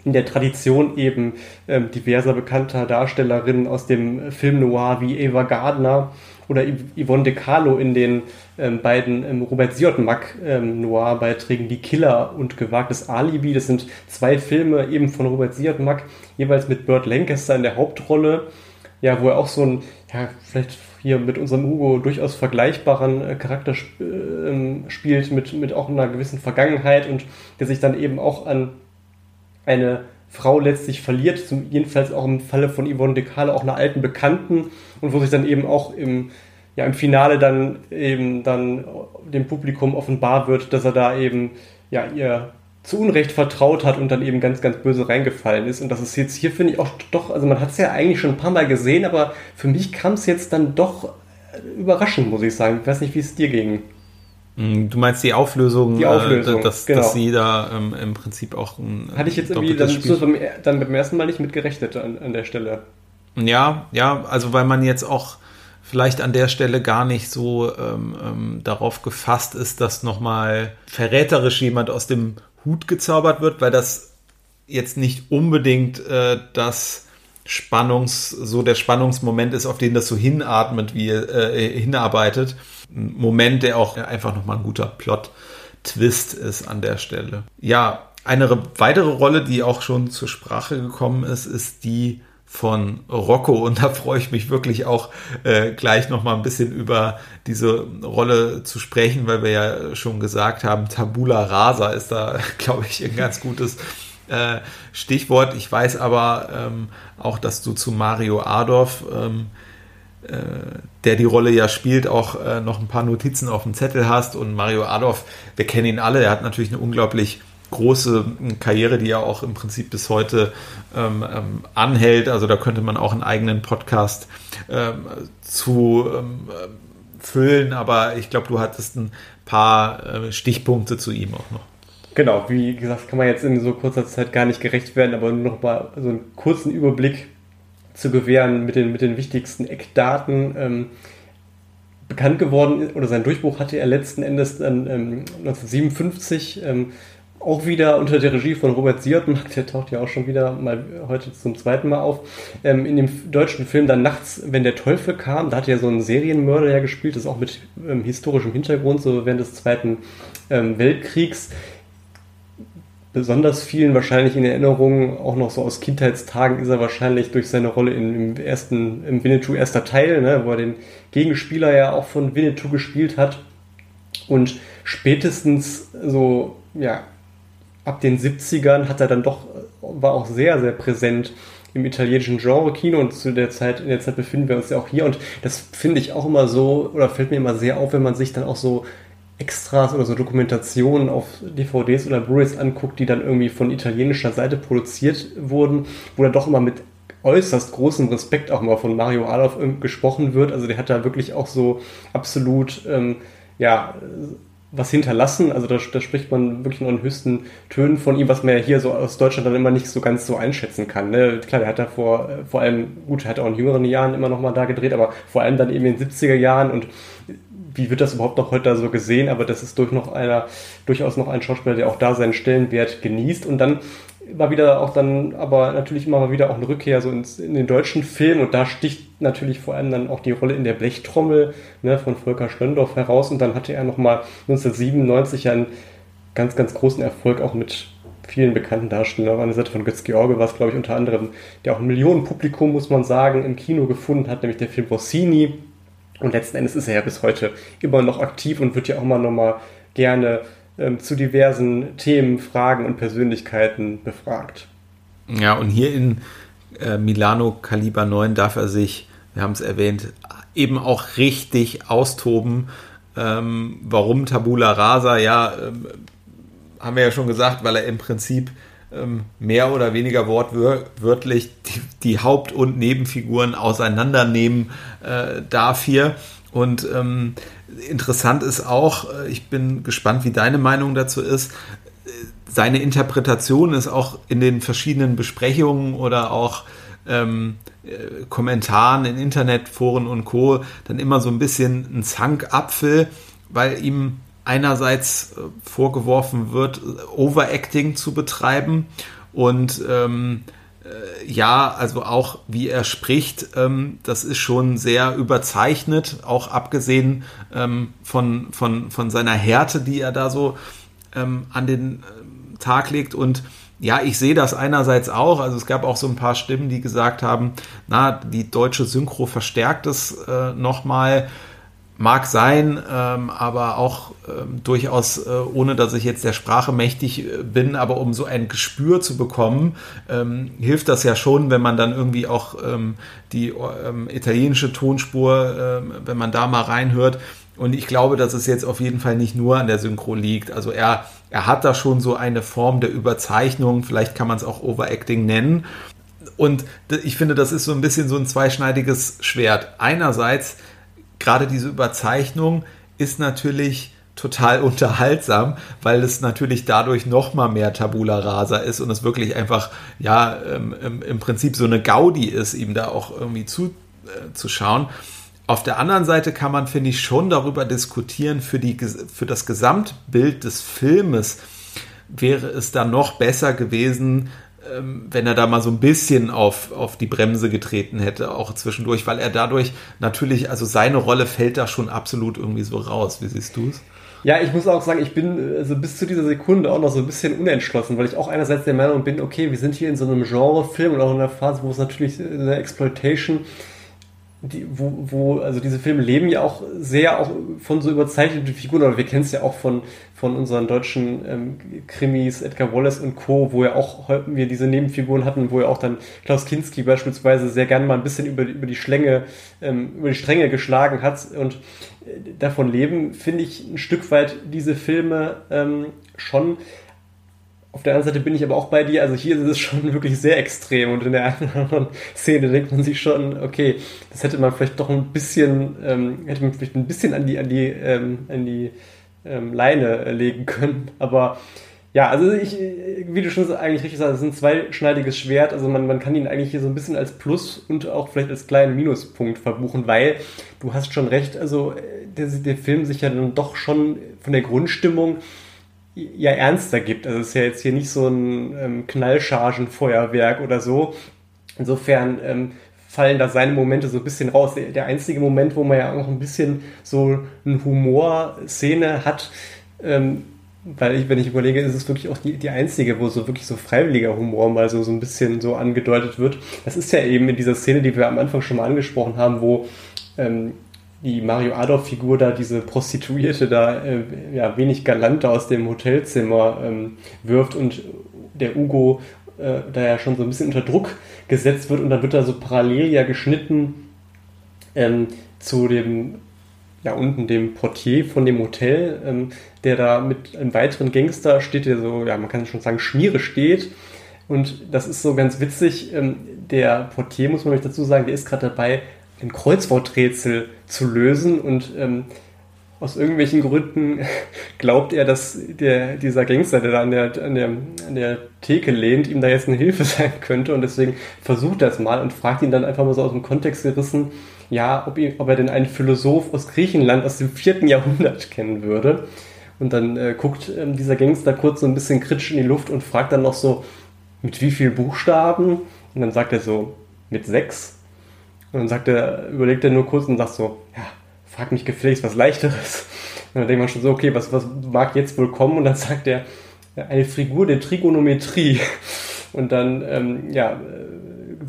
In der Tradition eben ähm, diverser bekannter Darstellerinnen aus dem Film Noir wie Eva Gardner oder Yvonne De Carlo in den ähm, beiden ähm, Robert Siodmak ähm, Noir-Beiträgen Die Killer und Gewagtes Alibi. Das sind zwei Filme eben von Robert Siodmak, jeweils mit Burt Lancaster in der Hauptrolle. Ja, wo er auch so ein, ja, vielleicht hier mit unserem Hugo durchaus vergleichbaren äh, Charakter sp äh, spielt, mit, mit auch einer gewissen Vergangenheit und der sich dann eben auch an eine Frau letztlich verliert, zum, jedenfalls auch im Falle von Yvonne de Carlo auch einer alten Bekannten und wo sich dann eben auch im, ja, im Finale dann eben dann dem Publikum offenbar wird, dass er da eben ja ihr zu Unrecht vertraut hat und dann eben ganz, ganz böse reingefallen ist. Und das ist jetzt hier, finde ich, auch doch, also man hat es ja eigentlich schon ein paar Mal gesehen, aber für mich kam es jetzt dann doch überraschend, muss ich sagen. Ich weiß nicht, wie es dir ging. Mm, du meinst die Auflösung, die Auflösung äh, dass, genau. dass sie da ähm, im Prinzip auch ein Hatte ich jetzt irgendwie dann, beim, dann beim ersten Mal nicht mitgerechnet an, an der Stelle. Ja, ja, also weil man jetzt auch vielleicht an der Stelle gar nicht so ähm, ähm, darauf gefasst ist, dass nochmal verräterisch jemand aus dem Hut gezaubert wird, weil das jetzt nicht unbedingt äh, das Spannungs, so der Spannungsmoment ist, auf den das so hinatmet, wie äh, hinarbeitet. Ein Moment, der auch einfach nochmal ein guter Plot-Twist ist an der Stelle. Ja, eine weitere Rolle, die auch schon zur Sprache gekommen ist, ist die von Rocco und da freue ich mich wirklich auch äh, gleich noch mal ein bisschen über diese Rolle zu sprechen, weil wir ja schon gesagt haben, Tabula Rasa ist da, [laughs] glaube ich, ein ganz gutes äh, Stichwort. Ich weiß aber ähm, auch, dass du zu Mario Adorf, ähm, äh, der die Rolle ja spielt, auch äh, noch ein paar Notizen auf dem Zettel hast und Mario Adorf, wir kennen ihn alle, er hat natürlich eine unglaublich große Karriere, die ja auch im Prinzip bis heute ähm, ähm, anhält. Also da könnte man auch einen eigenen Podcast ähm, zu ähm, füllen, aber ich glaube, du hattest ein paar äh, Stichpunkte zu ihm auch noch. Genau, wie gesagt, kann man jetzt in so kurzer Zeit gar nicht gerecht werden, aber nur noch mal so einen kurzen Überblick zu gewähren mit den, mit den wichtigsten Eckdaten. Ähm, bekannt geworden oder sein Durchbruch hatte er letzten Endes dann ähm, 1957 ähm, auch wieder unter der Regie von Robert Siodmak, der taucht ja auch schon wieder mal heute zum zweiten Mal auf, ähm, in dem deutschen Film dann Nachts, wenn der Teufel kam, da hat er so einen Serienmörder ja gespielt, das ist auch mit ähm, historischem Hintergrund, so während des Zweiten ähm, Weltkriegs. Besonders vielen wahrscheinlich in Erinnerung, auch noch so aus Kindheitstagen, ist er wahrscheinlich durch seine Rolle in, im ersten, im Winnetou erster Teil, ne, wo er den Gegenspieler ja auch von Winnetou gespielt hat. Und spätestens so, ja, ab den 70ern hat er dann doch, war auch sehr, sehr präsent im italienischen Genre-Kino und zu der Zeit, in der Zeit befinden wir uns ja auch hier und das finde ich auch immer so, oder fällt mir immer sehr auf, wenn man sich dann auch so Extras oder so Dokumentationen auf DVDs oder Blu-rays anguckt, die dann irgendwie von italienischer Seite produziert wurden, wo dann doch immer mit äußerst großem Respekt auch mal von Mario Adolf gesprochen wird. Also der hat da wirklich auch so absolut, ähm, ja, was hinterlassen. Also da, da, spricht man wirklich nur in höchsten Tönen von ihm, was man ja hier so aus Deutschland dann immer nicht so ganz so einschätzen kann. Ne? Klar, der hat da vor, vor allem, gut, er hat auch in jüngeren Jahren immer noch mal da gedreht, aber vor allem dann eben in den 70er Jahren und wie wird das überhaupt noch heute so gesehen? Aber das ist durch noch einer, durchaus noch ein Schauspieler, der auch da seinen Stellenwert genießt und dann war wieder auch dann, aber natürlich immer mal wieder auch eine Rückkehr so ins, in den deutschen Film und da sticht natürlich vor allem dann auch die Rolle in der Blechtrommel ne, von Volker Schlöndorff heraus und dann hatte er nochmal 1997 einen ganz, ganz großen Erfolg auch mit vielen bekannten Darstellern. An der Seite von Götz George war es, glaube ich, unter anderem, der auch ein Millionenpublikum, muss man sagen, im Kino gefunden hat, nämlich der Film Rossini. Und letzten Endes ist er ja bis heute immer noch aktiv und wird ja auch immer noch mal gerne ähm, zu diversen Themen, Fragen und Persönlichkeiten befragt. Ja, und hier in äh, Milano Kaliber 9 darf er sich, wir haben es erwähnt, eben auch richtig austoben. Ähm, warum Tabula Rasa? Ja, ähm, haben wir ja schon gesagt, weil er im Prinzip mehr oder weniger wortwörtlich die, die Haupt- und Nebenfiguren auseinandernehmen äh, darf hier. Und ähm, interessant ist auch, äh, ich bin gespannt, wie deine Meinung dazu ist. Seine Interpretation ist auch in den verschiedenen Besprechungen oder auch ähm, äh, Kommentaren in Internetforen und Co. dann immer so ein bisschen ein Zankapfel, weil ihm einerseits äh, vorgeworfen wird, Overacting zu betreiben und ähm, äh, ja, also auch wie er spricht, ähm, das ist schon sehr überzeichnet, auch abgesehen ähm, von, von, von seiner Härte, die er da so ähm, an den äh, Tag legt. Und ja, ich sehe das einerseits auch. Also es gab auch so ein paar Stimmen, die gesagt haben, na, die deutsche Synchro verstärkt es äh, nochmal. Mag sein, ähm, aber auch ähm, durchaus, äh, ohne dass ich jetzt der Sprache mächtig äh, bin, aber um so ein Gespür zu bekommen, ähm, hilft das ja schon, wenn man dann irgendwie auch ähm, die ähm, italienische Tonspur, ähm, wenn man da mal reinhört. Und ich glaube, dass es jetzt auf jeden Fall nicht nur an der Synchro liegt. Also er, er hat da schon so eine Form der Überzeichnung, vielleicht kann man es auch Overacting nennen. Und ich finde, das ist so ein bisschen so ein zweischneidiges Schwert. Einerseits, gerade diese Überzeichnung ist natürlich total unterhaltsam, weil es natürlich dadurch noch mal mehr Tabula Rasa ist und es wirklich einfach ja im, im Prinzip so eine Gaudi ist, ihm da auch irgendwie zuzuschauen. Äh, Auf der anderen Seite kann man finde ich schon darüber diskutieren für die für das Gesamtbild des Filmes wäre es dann noch besser gewesen, ähm, wenn er da mal so ein bisschen auf, auf die Bremse getreten hätte, auch zwischendurch, weil er dadurch natürlich, also seine Rolle fällt da schon absolut irgendwie so raus. Wie siehst du es? Ja, ich muss auch sagen, ich bin also bis zu dieser Sekunde auch noch so ein bisschen unentschlossen, weil ich auch einerseits der Meinung bin, okay, wir sind hier in so einem Genrefilm und auch in einer Phase, wo es natürlich eine Exploitation die, wo, wo, also diese Filme leben ja auch sehr auch von so überzeichneten Figuren, aber wir kennen es ja auch von, von unseren deutschen ähm, Krimis, Edgar Wallace und Co., wo ja auch wir diese Nebenfiguren hatten, wo ja auch dann Klaus Kinski beispielsweise sehr gerne mal ein bisschen über, über die Schlänge, ähm, über die Stränge geschlagen hat und äh, davon leben, finde ich ein Stück weit diese Filme ähm, schon auf der anderen Seite bin ich aber auch bei dir. Also hier ist es schon [laughs] wirklich sehr extrem und in der einen oder anderen Szene denkt man sich schon, okay, das hätte man vielleicht doch ein bisschen, ähm, hätte man vielleicht ein bisschen an die, an die, ähm, an die ähm, Leine legen können. Aber ja, also ich, wie du schon eigentlich richtig sagst, es ist ein zweischneidiges Schwert. Also man, man kann ihn eigentlich hier so ein bisschen als Plus und auch vielleicht als kleinen Minuspunkt verbuchen, weil du hast schon recht, also äh, der, der Film sich ja dann doch schon von der Grundstimmung ja ernster gibt. Also es ist ja jetzt hier nicht so ein ähm, Knallchargenfeuerwerk oder so. Insofern ähm, fallen da seine Momente so ein bisschen raus. Der, einzige Moment, wo man ja auch noch ein bisschen so eine Humorszene hat, ähm, weil ich, wenn ich überlege, ist es wirklich auch die, die einzige, wo so wirklich so freiwilliger Humor mal so, so ein bisschen so angedeutet wird. Das ist ja eben in dieser Szene, die wir am Anfang schon mal angesprochen haben, wo ähm, die Mario Adolf-Figur da, diese Prostituierte da, äh, ja, wenig galanter aus dem Hotelzimmer ähm, wirft und der Ugo äh, da ja schon so ein bisschen unter Druck gesetzt wird und dann wird da so parallel ja geschnitten ähm, zu dem, ja, unten dem Portier von dem Hotel, ähm, der da mit einem weiteren Gangster steht, der so, ja, man kann schon sagen, Schmiere steht. Und das ist so ganz witzig. Ähm, der Portier, muss man euch dazu sagen, der ist gerade dabei, ein Kreuzworträtsel zu lösen und ähm, aus irgendwelchen Gründen [laughs] glaubt er, dass der, dieser Gangster, der da an der, an, der, an der Theke lehnt, ihm da jetzt eine Hilfe [laughs] sein könnte und deswegen versucht er es mal und fragt ihn dann einfach mal so aus dem Kontext gerissen, ja, ob, ihn, ob er denn einen Philosoph aus Griechenland aus dem vierten Jahrhundert kennen würde. Und dann äh, guckt ähm, dieser Gangster kurz so ein bisschen kritisch in die Luft und fragt dann noch so, mit wie vielen Buchstaben? Und dann sagt er so, mit sechs. Und dann sagt er, überlegt er nur kurz und sagt so, ja, frag mich gefälligst was Leichteres. Und dann denkt man schon so, okay, was, was mag jetzt wohl kommen? Und dann sagt er, eine Figur der Trigonometrie. Und dann, ähm, ja,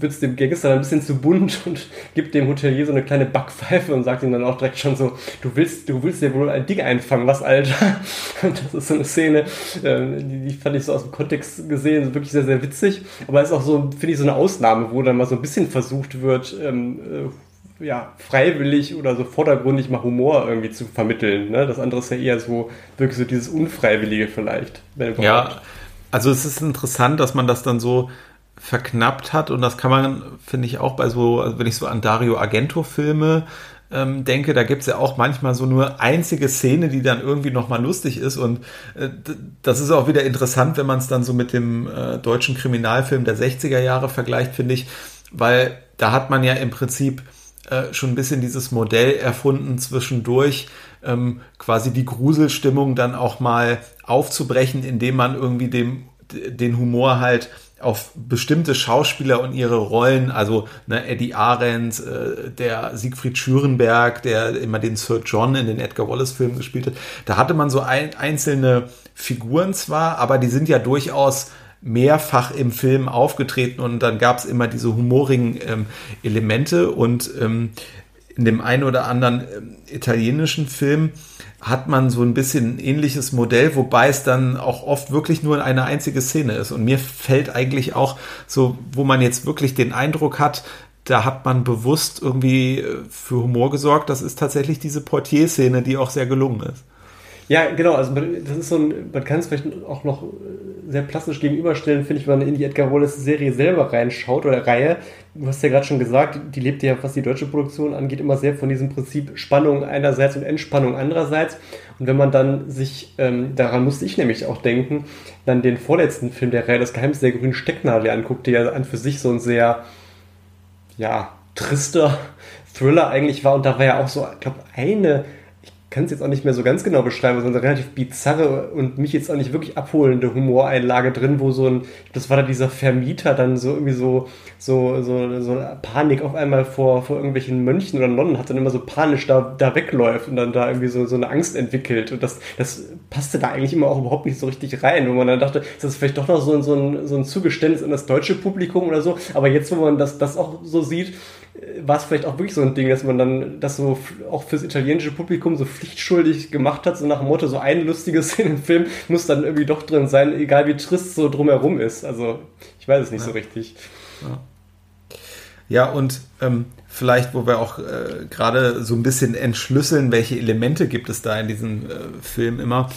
wird es dem Gangster dann ein bisschen zu bunt [laughs] und gibt dem Hotelier so eine kleine Backpfeife und sagt ihm dann auch direkt schon so, du willst, du willst dir wohl ein Ding einfangen, was, Alter? [laughs] Und das ist so eine Szene, ähm, die, die fand ich so aus dem Kontext gesehen wirklich sehr, sehr witzig. Aber ist auch so, finde ich, so eine Ausnahme, wo dann mal so ein bisschen versucht wird, ähm, äh, ja, freiwillig oder so vordergründig mal Humor irgendwie zu vermitteln. Ne? Das andere ist ja eher so, wirklich so dieses Unfreiwillige vielleicht. Ja, also es ist interessant, dass man das dann so verknappt hat. Und das kann man, finde ich, auch bei so, also wenn ich so an Dario Argento-Filme ähm, denke, da gibt es ja auch manchmal so nur einzige Szene, die dann irgendwie nochmal lustig ist. Und äh, das ist auch wieder interessant, wenn man es dann so mit dem äh, deutschen Kriminalfilm der 60er Jahre vergleicht, finde ich, weil da hat man ja im Prinzip äh, schon ein bisschen dieses Modell erfunden, zwischendurch ähm, quasi die Gruselstimmung dann auch mal aufzubrechen, indem man irgendwie dem den Humor halt auf bestimmte Schauspieler und ihre Rollen, also ne, Eddie Arendt, äh, der Siegfried Schürenberg, der immer den Sir John in den Edgar Wallace-Filmen gespielt hat, da hatte man so ein, einzelne Figuren zwar, aber die sind ja durchaus mehrfach im Film aufgetreten und dann gab es immer diese humorigen ähm, Elemente. Und ähm, in dem einen oder anderen ähm, italienischen Film hat man so ein bisschen ein ähnliches Modell, wobei es dann auch oft wirklich nur eine einzige Szene ist. Und mir fällt eigentlich auch so, wo man jetzt wirklich den Eindruck hat, da hat man bewusst irgendwie äh, für Humor gesorgt. Das ist tatsächlich diese Portier-Szene, die auch sehr gelungen ist. Ja, genau, also das ist so ein, man kann es vielleicht auch noch äh, sehr plastisch gegenüberstellen, finde ich, wenn man in die Edgar Wallace Serie selber reinschaut oder Reihe. Du hast ja gerade schon gesagt, die lebt ja, was die deutsche Produktion angeht, immer sehr von diesem Prinzip Spannung einerseits und Entspannung andererseits. Und wenn man dann sich, ähm, daran musste ich nämlich auch denken, dann den vorletzten Film der Reihe, Das Geheimnis der grünen Stecknadel anguckt, der ja an für sich so ein sehr, ja, trister Thriller eigentlich war. Und da war ja auch so, ich glaube, eine kann es jetzt auch nicht mehr so ganz genau beschreiben, sondern eine relativ bizarre und mich jetzt auch nicht wirklich abholende Humoreinlage drin, wo so ein, das war da dieser Vermieter dann so irgendwie so, so, so, so Panik auf einmal vor, vor irgendwelchen Mönchen oder Nonnen hat, dann immer so panisch da, da wegläuft und dann da irgendwie so, so eine Angst entwickelt. Und das, das passte da eigentlich immer auch überhaupt nicht so richtig rein, wo man dann dachte, ist das vielleicht doch noch so, so, ein, so ein Zugeständnis an das deutsche Publikum oder so. Aber jetzt, wo man das, das auch so sieht, war es vielleicht auch wirklich so ein Ding, dass man dann das so auch fürs italienische Publikum so pflichtschuldig gemacht hat, so nach dem Motto, so ein lustiges [laughs] Szene im Film muss dann irgendwie doch drin sein, egal wie trist so drumherum ist. Also ich weiß es nicht ja. so richtig. Ja. Ja, und ähm, vielleicht, wo wir auch äh, gerade so ein bisschen entschlüsseln, welche Elemente gibt es da in diesem äh, Film immer.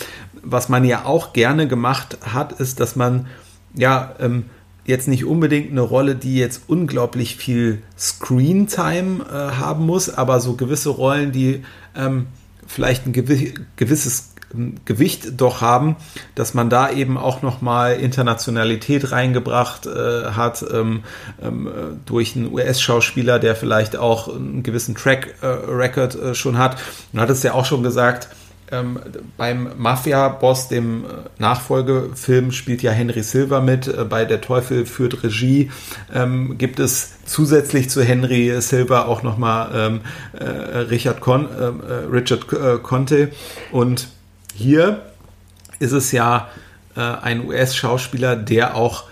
Was man ja auch gerne gemacht hat, ist, dass man ja ähm, jetzt nicht unbedingt eine Rolle, die jetzt unglaublich viel Screentime äh, haben muss, aber so gewisse Rollen, die ähm, vielleicht ein gewisses ähm, Gewicht doch haben, dass man da eben auch nochmal Internationalität reingebracht äh, hat ähm, ähm, äh, durch einen US-Schauspieler, der vielleicht auch einen gewissen Track-Record äh, schon hat. Du hattest ja auch schon gesagt, ähm, beim Mafia-Boss, dem äh, Nachfolgefilm, spielt ja Henry Silver mit. Äh, bei Der Teufel führt Regie ähm, gibt es zusätzlich zu Henry Silver auch nochmal ähm, äh, Richard, Con ähm, äh, Richard äh, Conte. Und hier ist es ja äh, ein US-Schauspieler, der auch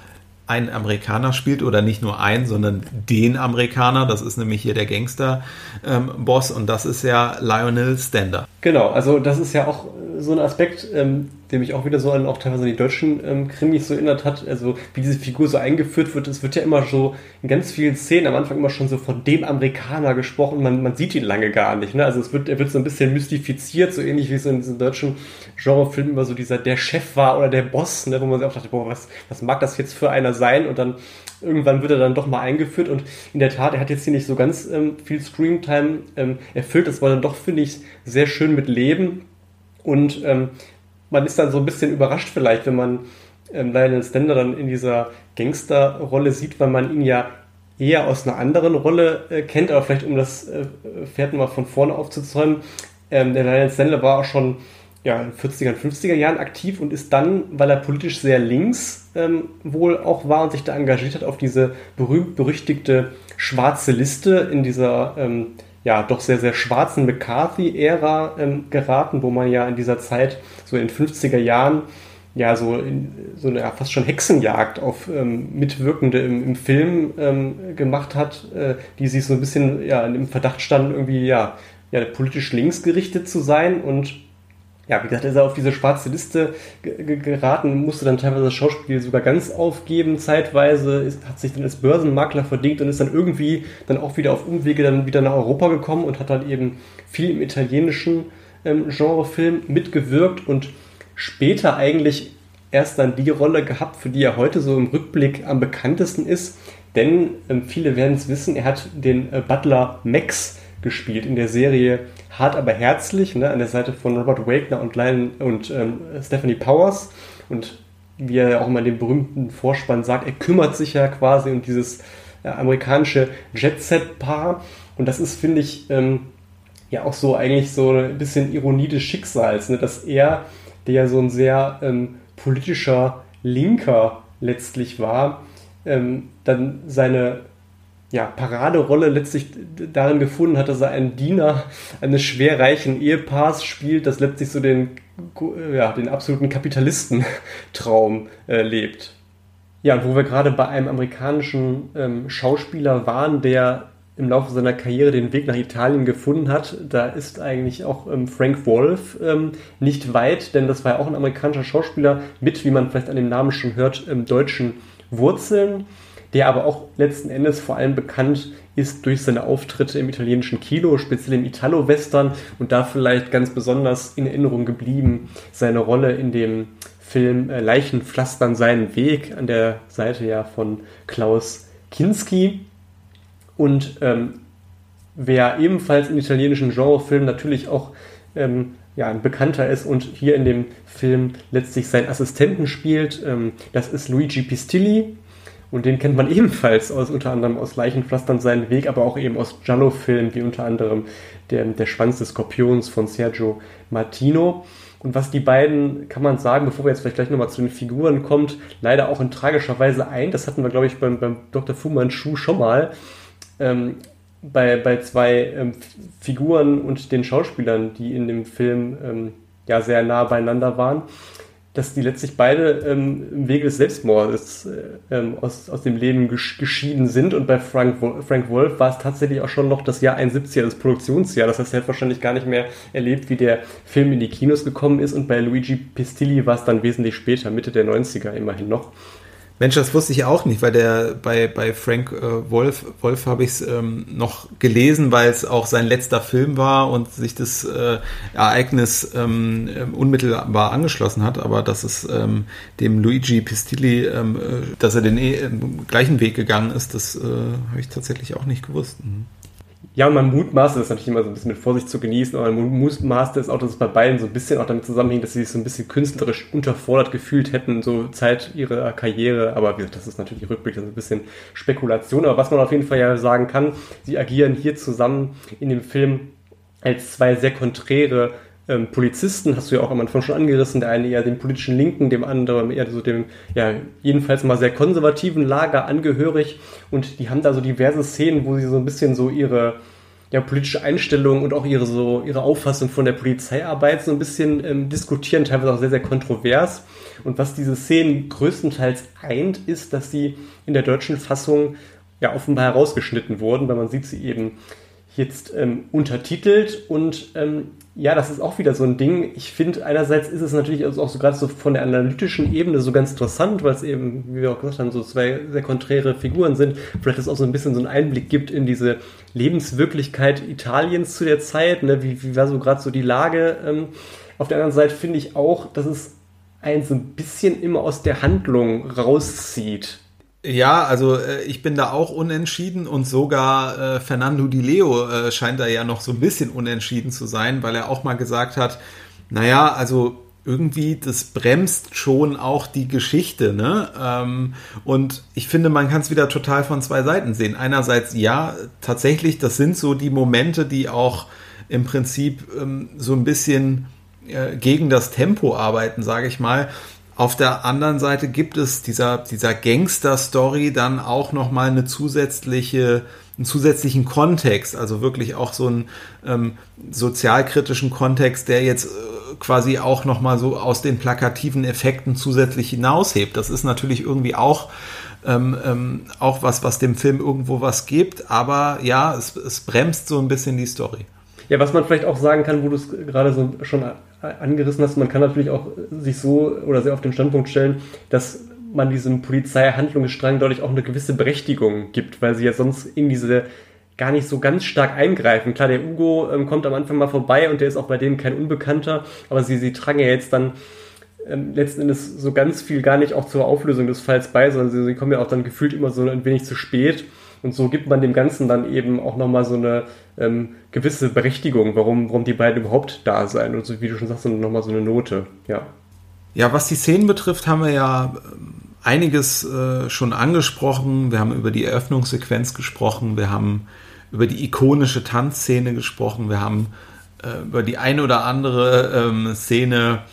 einen Amerikaner spielt oder nicht nur einen, sondern den Amerikaner. Das ist nämlich hier der Gangster-Boss ähm, und das ist ja Lionel Stander. Genau, also das ist ja auch so ein Aspekt, ähm, der mich auch wieder so an auch teilweise an die deutschen ähm, Krimis so erinnert hat. Also wie diese Figur so eingeführt wird. Es wird ja immer so in ganz vielen Szenen am Anfang immer schon so von dem Amerikaner gesprochen. Man, man sieht ihn lange gar nicht. Ne? Also es wird, er wird so ein bisschen mystifiziert, so ähnlich wie es in diesen deutschen Genrefilmen immer so dieser der Chef war oder der Boss, ne? wo man sich auch dachte, boah, was, was mag das jetzt für einer sein? Und dann irgendwann wird er dann doch mal eingeführt und in der Tat, er hat jetzt hier nicht so ganz ähm, viel Screamtime ähm, erfüllt. Das war dann doch, finde ich, sehr schön mit Leben und ähm, man ist dann so ein bisschen überrascht vielleicht, wenn man ähm, Lionel Stender dann in dieser Gangsterrolle sieht, weil man ihn ja eher aus einer anderen Rolle äh, kennt, aber vielleicht um das äh, Pferd mal von vorne aufzuzäumen. Ähm, der Lionel Stender war auch schon ja, in 40er und 50er Jahren aktiv und ist dann, weil er politisch sehr links ähm, wohl auch war und sich da engagiert hat, auf diese berühmt-berüchtigte schwarze Liste in dieser ähm, ja, doch sehr, sehr schwarzen McCarthy-Ära ähm, geraten, wo man ja in dieser Zeit, so in den 50er Jahren, ja, so, in, so eine ja, fast schon Hexenjagd auf ähm, Mitwirkende im, im Film ähm, gemacht hat, äh, die sich so ein bisschen ja, im Verdacht standen, irgendwie ja, ja, politisch linksgerichtet zu sein und ja, wie gesagt, ist er auf diese schwarze Liste geraten, musste dann teilweise das Schauspiel sogar ganz aufgeben, zeitweise, ist, hat sich dann als Börsenmakler verdient und ist dann irgendwie dann auch wieder auf Umwege dann wieder nach Europa gekommen und hat dann eben viel im italienischen ähm, Genrefilm mitgewirkt und später eigentlich erst dann die Rolle gehabt, für die er heute so im Rückblick am bekanntesten ist, denn ähm, viele werden es wissen, er hat den äh, Butler Max gespielt in der Serie Hart aber herzlich, ne, an der Seite von Robert Wagner und, Lion, und ähm, Stephanie Powers. Und wie er auch immer in dem berühmten Vorspann sagt, er kümmert sich ja quasi um dieses äh, amerikanische Jet-Set-Paar. Und das ist, finde ich, ähm, ja auch so eigentlich so ein bisschen Ironie des Schicksals, ne, dass er, der ja so ein sehr ähm, politischer Linker letztlich war, ähm, dann seine ja, Paraderolle letztlich darin gefunden hat, dass er einen Diener eines schwerreichen Ehepaars spielt, das letztlich so den, ja, den absoluten Kapitalistentraum äh, lebt. Ja, und wo wir gerade bei einem amerikanischen ähm, Schauspieler waren, der im Laufe seiner Karriere den Weg nach Italien gefunden hat, da ist eigentlich auch ähm, Frank Wolf ähm, nicht weit, denn das war ja auch ein amerikanischer Schauspieler mit, wie man vielleicht an dem Namen schon hört, ähm, deutschen Wurzeln der aber auch letzten Endes vor allem bekannt ist durch seine Auftritte im italienischen Kino, speziell im Italo-Western und da vielleicht ganz besonders in Erinnerung geblieben seine Rolle in dem Film äh, Leichen pflastern seinen Weg an der Seite ja von Klaus Kinski. Und ähm, wer ebenfalls in italienischen Genrefilmen natürlich auch ähm, ja, ein Bekannter ist und hier in dem Film letztlich seinen Assistenten spielt, ähm, das ist Luigi Pistilli. Und den kennt man [laughs] ebenfalls aus unter anderem aus Leichenpflastern seinen Weg, aber auch eben aus Giallo-Filmen, wie unter anderem der, der Schwanz des Skorpions von Sergio Martino. Und was die beiden, kann man sagen, bevor wir jetzt vielleicht gleich nochmal zu den Figuren kommt, leider auch in tragischer Weise ein. Das hatten wir, glaube ich, beim, beim Dr. Fu Manchu schon mal. Ähm, bei, bei zwei ähm, Figuren und den Schauspielern, die in dem Film ähm, ja sehr nah beieinander waren dass die letztlich beide ähm, im Wege des Selbstmordes äh, ähm, aus, aus dem Leben gesch geschieden sind. Und bei Frank, Frank Wolf war es tatsächlich auch schon noch das Jahr 71, das Produktionsjahr. Das heißt, er hat wahrscheinlich gar nicht mehr erlebt, wie der Film in die Kinos gekommen ist. Und bei Luigi Pistilli war es dann wesentlich später, Mitte der 90er immerhin noch. Mensch, das wusste ich auch nicht, weil der bei, bei Frank äh, Wolf, Wolf habe ich es ähm, noch gelesen, weil es auch sein letzter Film war und sich das äh, Ereignis ähm, ähm unmittelbar angeschlossen hat, aber dass es ähm, dem Luigi Pistilli, ähm, äh, dass er den äh, gleichen Weg gegangen ist, das äh, habe ich tatsächlich auch nicht gewusst. Mhm. Ja, und man mutmaßt, ist natürlich immer so ein bisschen mit Vorsicht zu genießen, aber man mutmaßt es auch, dass es bei beiden so ein bisschen auch damit zusammenhängt, dass sie sich so ein bisschen künstlerisch unterfordert gefühlt hätten, so Zeit ihrer Karriere. Aber wie gesagt, das ist natürlich rückblickend ist ein bisschen Spekulation. Aber was man auf jeden Fall ja sagen kann, sie agieren hier zusammen in dem Film als zwei sehr konträre ähm, Polizisten, hast du ja auch am Anfang schon angerissen, der eine eher dem politischen Linken, dem anderen eher so dem, ja, jedenfalls mal sehr konservativen Lager angehörig und die haben da so diverse Szenen, wo sie so ein bisschen so ihre, ja, politische Einstellung und auch ihre so ihre Auffassung von der Polizeiarbeit so ein bisschen ähm, diskutieren, teilweise auch sehr, sehr kontrovers. Und was diese Szenen größtenteils eint, ist, dass sie in der deutschen Fassung ja offenbar herausgeschnitten wurden, weil man sieht sie eben jetzt ähm, untertitelt und ähm, ja, das ist auch wieder so ein Ding. Ich finde, einerseits ist es natürlich auch so gerade so von der analytischen Ebene so ganz interessant, weil es eben, wie wir auch gesagt haben, so zwei sehr konträre Figuren sind. Vielleicht es auch so ein bisschen so einen Einblick gibt in diese Lebenswirklichkeit Italiens zu der Zeit. Ne? Wie, wie war so gerade so die Lage? Ähm, auf der anderen Seite finde ich auch, dass es einen so ein bisschen immer aus der Handlung rauszieht. Ja, also äh, ich bin da auch unentschieden und sogar äh, Fernando Di Leo äh, scheint da ja noch so ein bisschen unentschieden zu sein, weil er auch mal gesagt hat, naja, also irgendwie, das bremst schon auch die Geschichte, ne? Ähm, und ich finde, man kann es wieder total von zwei Seiten sehen. Einerseits, ja, tatsächlich, das sind so die Momente, die auch im Prinzip ähm, so ein bisschen äh, gegen das Tempo arbeiten, sage ich mal. Auf der anderen Seite gibt es dieser, dieser Gangster-Story dann auch nochmal eine zusätzliche, einen zusätzlichen Kontext, also wirklich auch so einen ähm, sozialkritischen Kontext, der jetzt äh, quasi auch nochmal so aus den plakativen Effekten zusätzlich hinaushebt. Das ist natürlich irgendwie auch ähm, ähm, auch was, was dem Film irgendwo was gibt, aber ja, es, es bremst so ein bisschen die Story. Ja, was man vielleicht auch sagen kann, wo du es gerade so schon angerissen hast, man kann natürlich auch sich so oder sehr auf den Standpunkt stellen, dass man diesem Polizeihandlungsstrang dadurch auch eine gewisse Berechtigung gibt, weil sie ja sonst in diese gar nicht so ganz stark eingreifen. Klar, der Ugo ähm, kommt am Anfang mal vorbei und der ist auch bei denen kein Unbekannter, aber sie, sie tragen ja jetzt dann ähm, letzten Endes so ganz viel gar nicht auch zur Auflösung des Falls bei, sondern sie, sie kommen ja auch dann gefühlt immer so ein wenig zu spät. Und so gibt man dem Ganzen dann eben auch nochmal so eine ähm, gewisse Berechtigung, warum, warum die beiden überhaupt da sein. Und so wie du schon sagst, nochmal so eine Note, ja. Ja, was die Szenen betrifft, haben wir ja ähm, einiges äh, schon angesprochen. Wir haben über die Eröffnungssequenz gesprochen, wir haben über die ikonische Tanzszene gesprochen, wir haben äh, über die eine oder andere ähm, Szene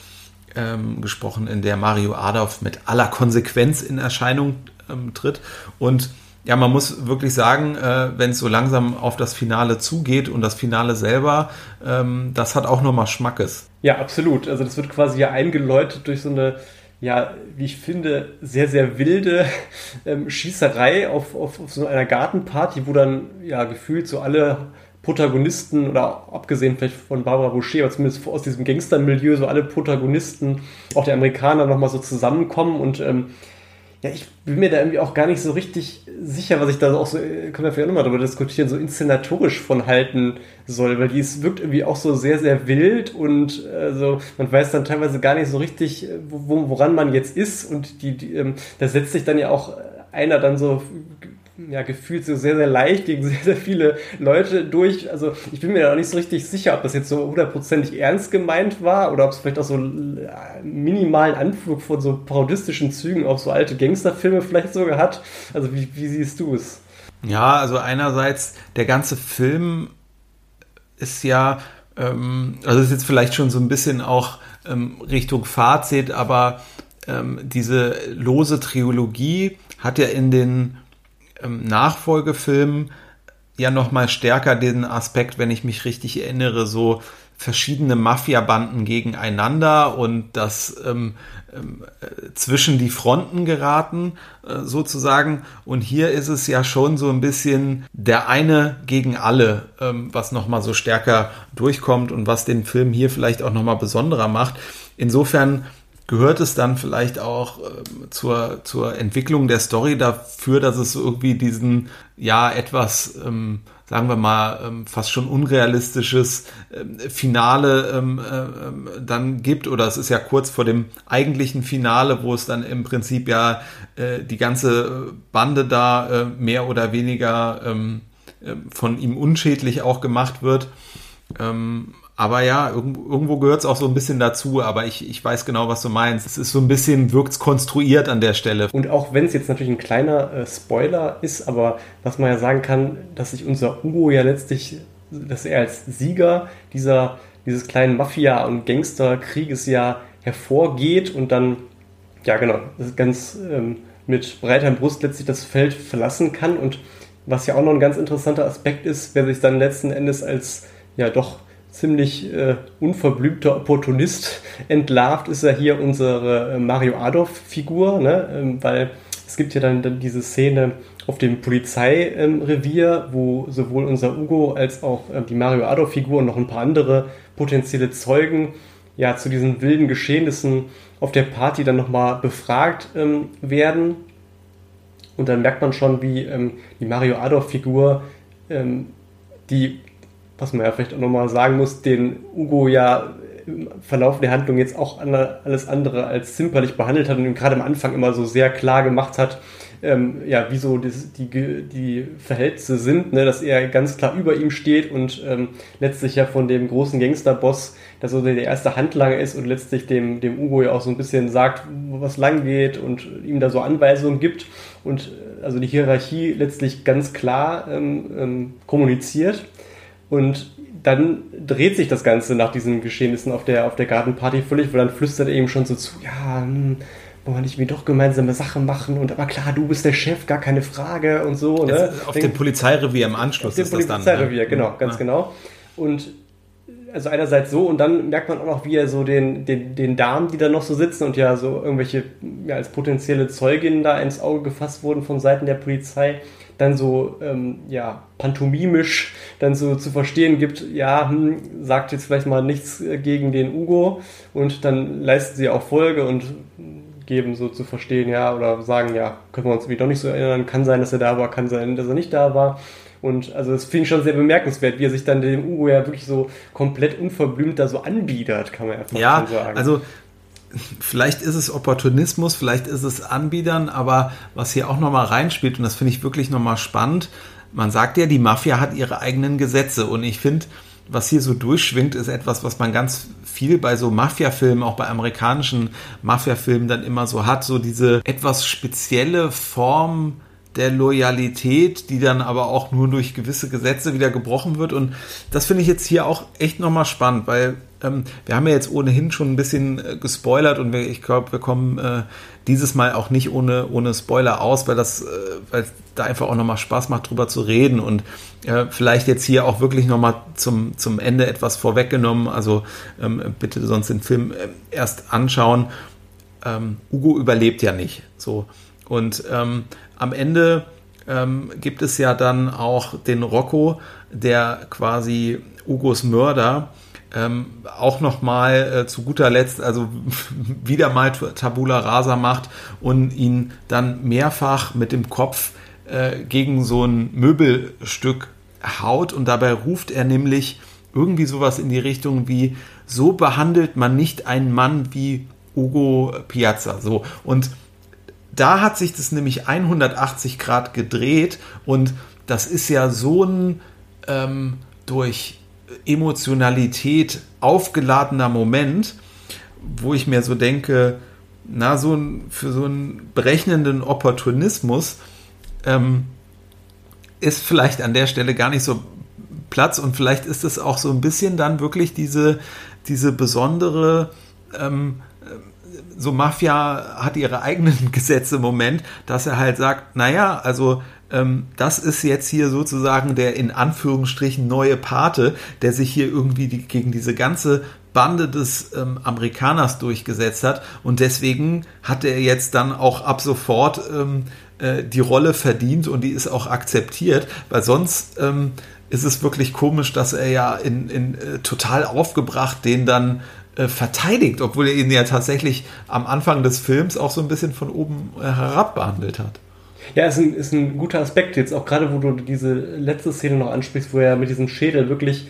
ähm, gesprochen, in der Mario Adolf mit aller Konsequenz in Erscheinung ähm, tritt. Und ja, man muss wirklich sagen, äh, wenn es so langsam auf das Finale zugeht und das Finale selber, ähm, das hat auch nochmal Schmackes. Ja, absolut. Also das wird quasi ja eingeläutet durch so eine, ja, wie ich finde, sehr, sehr wilde [laughs] ähm, Schießerei auf, auf, auf so einer Gartenparty, wo dann ja gefühlt so alle Protagonisten oder abgesehen vielleicht von Barbara Boucher, aber zumindest aus diesem Gangstermilieu, so alle Protagonisten, auch der Amerikaner nochmal so zusammenkommen und ähm, ja, ich bin mir da irgendwie auch gar nicht so richtig sicher, was ich da auch so, äh, können wir vielleicht nochmal darüber diskutieren, so inszenatorisch von halten soll, weil die es wirkt irgendwie auch so sehr, sehr wild und also man weiß dann teilweise gar nicht so richtig, wo, woran man jetzt ist und die, die ähm, da setzt sich dann ja auch einer dann so ja, gefühlt so sehr, sehr leicht gegen sehr, sehr viele Leute durch. Also ich bin mir da auch nicht so richtig sicher, ob das jetzt so hundertprozentig ernst gemeint war oder ob es vielleicht auch so minimalen Anflug von so parodistischen Zügen auf so alte Gangsterfilme vielleicht sogar hat. Also wie, wie siehst du es? Ja, also einerseits der ganze Film ist ja, ähm, also ist jetzt vielleicht schon so ein bisschen auch ähm, Richtung Fazit, aber ähm, diese lose Trilogie hat ja in den ähm, Nachfolgefilm ja nochmal stärker den Aspekt, wenn ich mich richtig erinnere, so verschiedene Mafia-Banden gegeneinander und das ähm, ähm, zwischen die Fronten geraten, äh, sozusagen. Und hier ist es ja schon so ein bisschen der eine gegen alle, ähm, was nochmal so stärker durchkommt und was den Film hier vielleicht auch nochmal besonderer macht. Insofern gehört es dann vielleicht auch äh, zur, zur Entwicklung der Story dafür, dass es irgendwie diesen, ja, etwas, ähm, sagen wir mal, ähm, fast schon unrealistisches ähm, Finale ähm, äh, dann gibt. Oder es ist ja kurz vor dem eigentlichen Finale, wo es dann im Prinzip ja äh, die ganze Bande da äh, mehr oder weniger ähm, äh, von ihm unschädlich auch gemacht wird. Ähm, aber ja, irgendwo gehört es auch so ein bisschen dazu, aber ich, ich weiß genau, was du meinst. Es ist so ein bisschen, wirkt konstruiert an der Stelle. Und auch wenn es jetzt natürlich ein kleiner äh, Spoiler ist, aber was man ja sagen kann, dass sich unser Hugo ja letztlich, dass er als Sieger dieser, dieses kleinen Mafia- und Gangsterkrieges ja hervorgeht und dann, ja genau, ganz ähm, mit breiter Brust letztlich das Feld verlassen kann. Und was ja auch noch ein ganz interessanter Aspekt ist, wer sich dann letzten Endes als ja doch ziemlich äh, unverblümter Opportunist entlarvt, ist ja hier unsere äh, Mario Adolf-Figur, ne? ähm, weil es gibt ja dann, dann diese Szene auf dem Polizeirevier, ähm, wo sowohl unser Ugo als auch äh, die Mario Adolf-Figur und noch ein paar andere potenzielle Zeugen ja zu diesen wilden Geschehnissen auf der Party dann nochmal befragt ähm, werden. Und dann merkt man schon, wie ähm, die Mario Adolf-Figur, ähm, die was man ja vielleicht auch nochmal sagen muss, den Ugo ja im Verlauf der Handlung jetzt auch alles andere als zimperlich behandelt hat und ihm gerade am Anfang immer so sehr klar gemacht hat, ähm, ja, wieso das, die, die Verhältnisse sind, ne, dass er ganz klar über ihm steht und ähm, letztlich ja von dem großen Gangsterboss, der so der erste Handlanger ist und letztlich dem, dem Ugo ja auch so ein bisschen sagt, was lang geht und ihm da so Anweisungen gibt und äh, also die Hierarchie letztlich ganz klar ähm, ähm kommuniziert. Und dann dreht sich das Ganze nach diesen Geschehnissen auf der, auf der Gartenparty völlig, weil dann flüstert er eben schon so zu, ja, hm, wollen wir nicht wie doch gemeinsame Sachen machen und aber klar, du bist der Chef, gar keine Frage und so. Ne? Auf dem Polizeirevier im Anschluss auf dem ist Polizeirevier, das dann. Ne? genau, ganz ja. genau. Und also einerseits so und dann merkt man auch noch, wie er so den, den, den Damen, die da noch so sitzen und ja so irgendwelche ja, als potenzielle Zeuginnen da ins Auge gefasst wurden von Seiten der Polizei, dann so ähm, ja, pantomimisch dann so zu verstehen gibt, ja, hm, sagt jetzt vielleicht mal nichts äh, gegen den Ugo und dann leisten sie auch Folge und geben so zu verstehen, ja, oder sagen, ja, können wir uns irgendwie doch nicht so erinnern, kann sein, dass er da war, kann sein, dass er nicht da war. Und also das finde ich schon sehr bemerkenswert, wie er sich dann dem Ugo ja wirklich so komplett unverblümt da so anbiedert, kann man einfach ja, sagen. Also vielleicht ist es Opportunismus, vielleicht ist es Anbiedern, aber was hier auch nochmal reinspielt, und das finde ich wirklich nochmal spannend, man sagt ja, die Mafia hat ihre eigenen Gesetze und ich finde, was hier so durchschwingt, ist etwas, was man ganz viel bei so Mafia-Filmen, auch bei amerikanischen Mafia-Filmen dann immer so hat, so diese etwas spezielle Form der Loyalität, die dann aber auch nur durch gewisse Gesetze wieder gebrochen wird. Und das finde ich jetzt hier auch echt nochmal spannend, weil ähm, wir haben ja jetzt ohnehin schon ein bisschen äh, gespoilert und wir, ich glaube, wir kommen äh, dieses Mal auch nicht ohne, ohne Spoiler aus, weil das, äh, da einfach auch nochmal Spaß macht, drüber zu reden und äh, vielleicht jetzt hier auch wirklich nochmal zum, zum Ende etwas vorweggenommen. Also ähm, bitte sonst den Film äh, erst anschauen. Ähm, Ugo überlebt ja nicht. So. Und ähm, am Ende ähm, gibt es ja dann auch den Rocco, der quasi Ugos Mörder ähm, auch nochmal äh, zu guter Letzt, also [laughs] wieder mal Tabula Rasa macht und ihn dann mehrfach mit dem Kopf äh, gegen so ein Möbelstück haut und dabei ruft er nämlich irgendwie sowas in die Richtung wie, so behandelt man nicht einen Mann wie Ugo Piazza. So. Und da hat sich das nämlich 180 Grad gedreht und das ist ja so ein ähm, durch Emotionalität aufgeladener Moment, wo ich mir so denke, na, so ein, für so einen berechnenden Opportunismus ähm, ist vielleicht an der Stelle gar nicht so Platz und vielleicht ist es auch so ein bisschen dann wirklich diese, diese besondere ähm, so Mafia hat ihre eigenen [laughs] Gesetze im Moment, dass er halt sagt, naja, also das ist jetzt hier sozusagen der in Anführungsstrichen neue Pate, der sich hier irgendwie die, gegen diese ganze Bande des ähm, Amerikaners durchgesetzt hat und deswegen hat er jetzt dann auch ab sofort ähm, äh, die Rolle verdient und die ist auch akzeptiert, weil sonst ähm, ist es wirklich komisch, dass er ja in, in äh, total aufgebracht den dann äh, verteidigt, obwohl er ihn ja tatsächlich am Anfang des Films auch so ein bisschen von oben äh, herab behandelt hat. Ja, ist ein, ist ein guter Aspekt jetzt, auch gerade wo du diese letzte Szene noch ansprichst, wo er mit diesem Schädel wirklich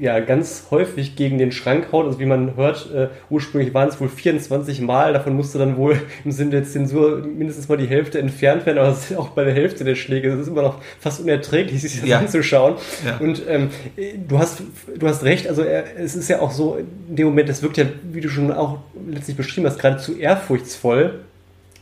ja, ganz häufig gegen den Schrank haut. Also wie man hört, äh, ursprünglich waren es wohl 24 Mal, davon musste dann wohl im Sinne der Zensur mindestens mal die Hälfte entfernt werden, aber das ist auch bei der Hälfte der Schläge. Das ist immer noch fast unerträglich, sich das ja. anzuschauen. Ja. Und ähm, du, hast, du hast recht, also er, es ist ja auch so, in dem Moment, das wirkt ja, wie du schon auch letztlich beschrieben hast, geradezu ehrfurchtsvoll.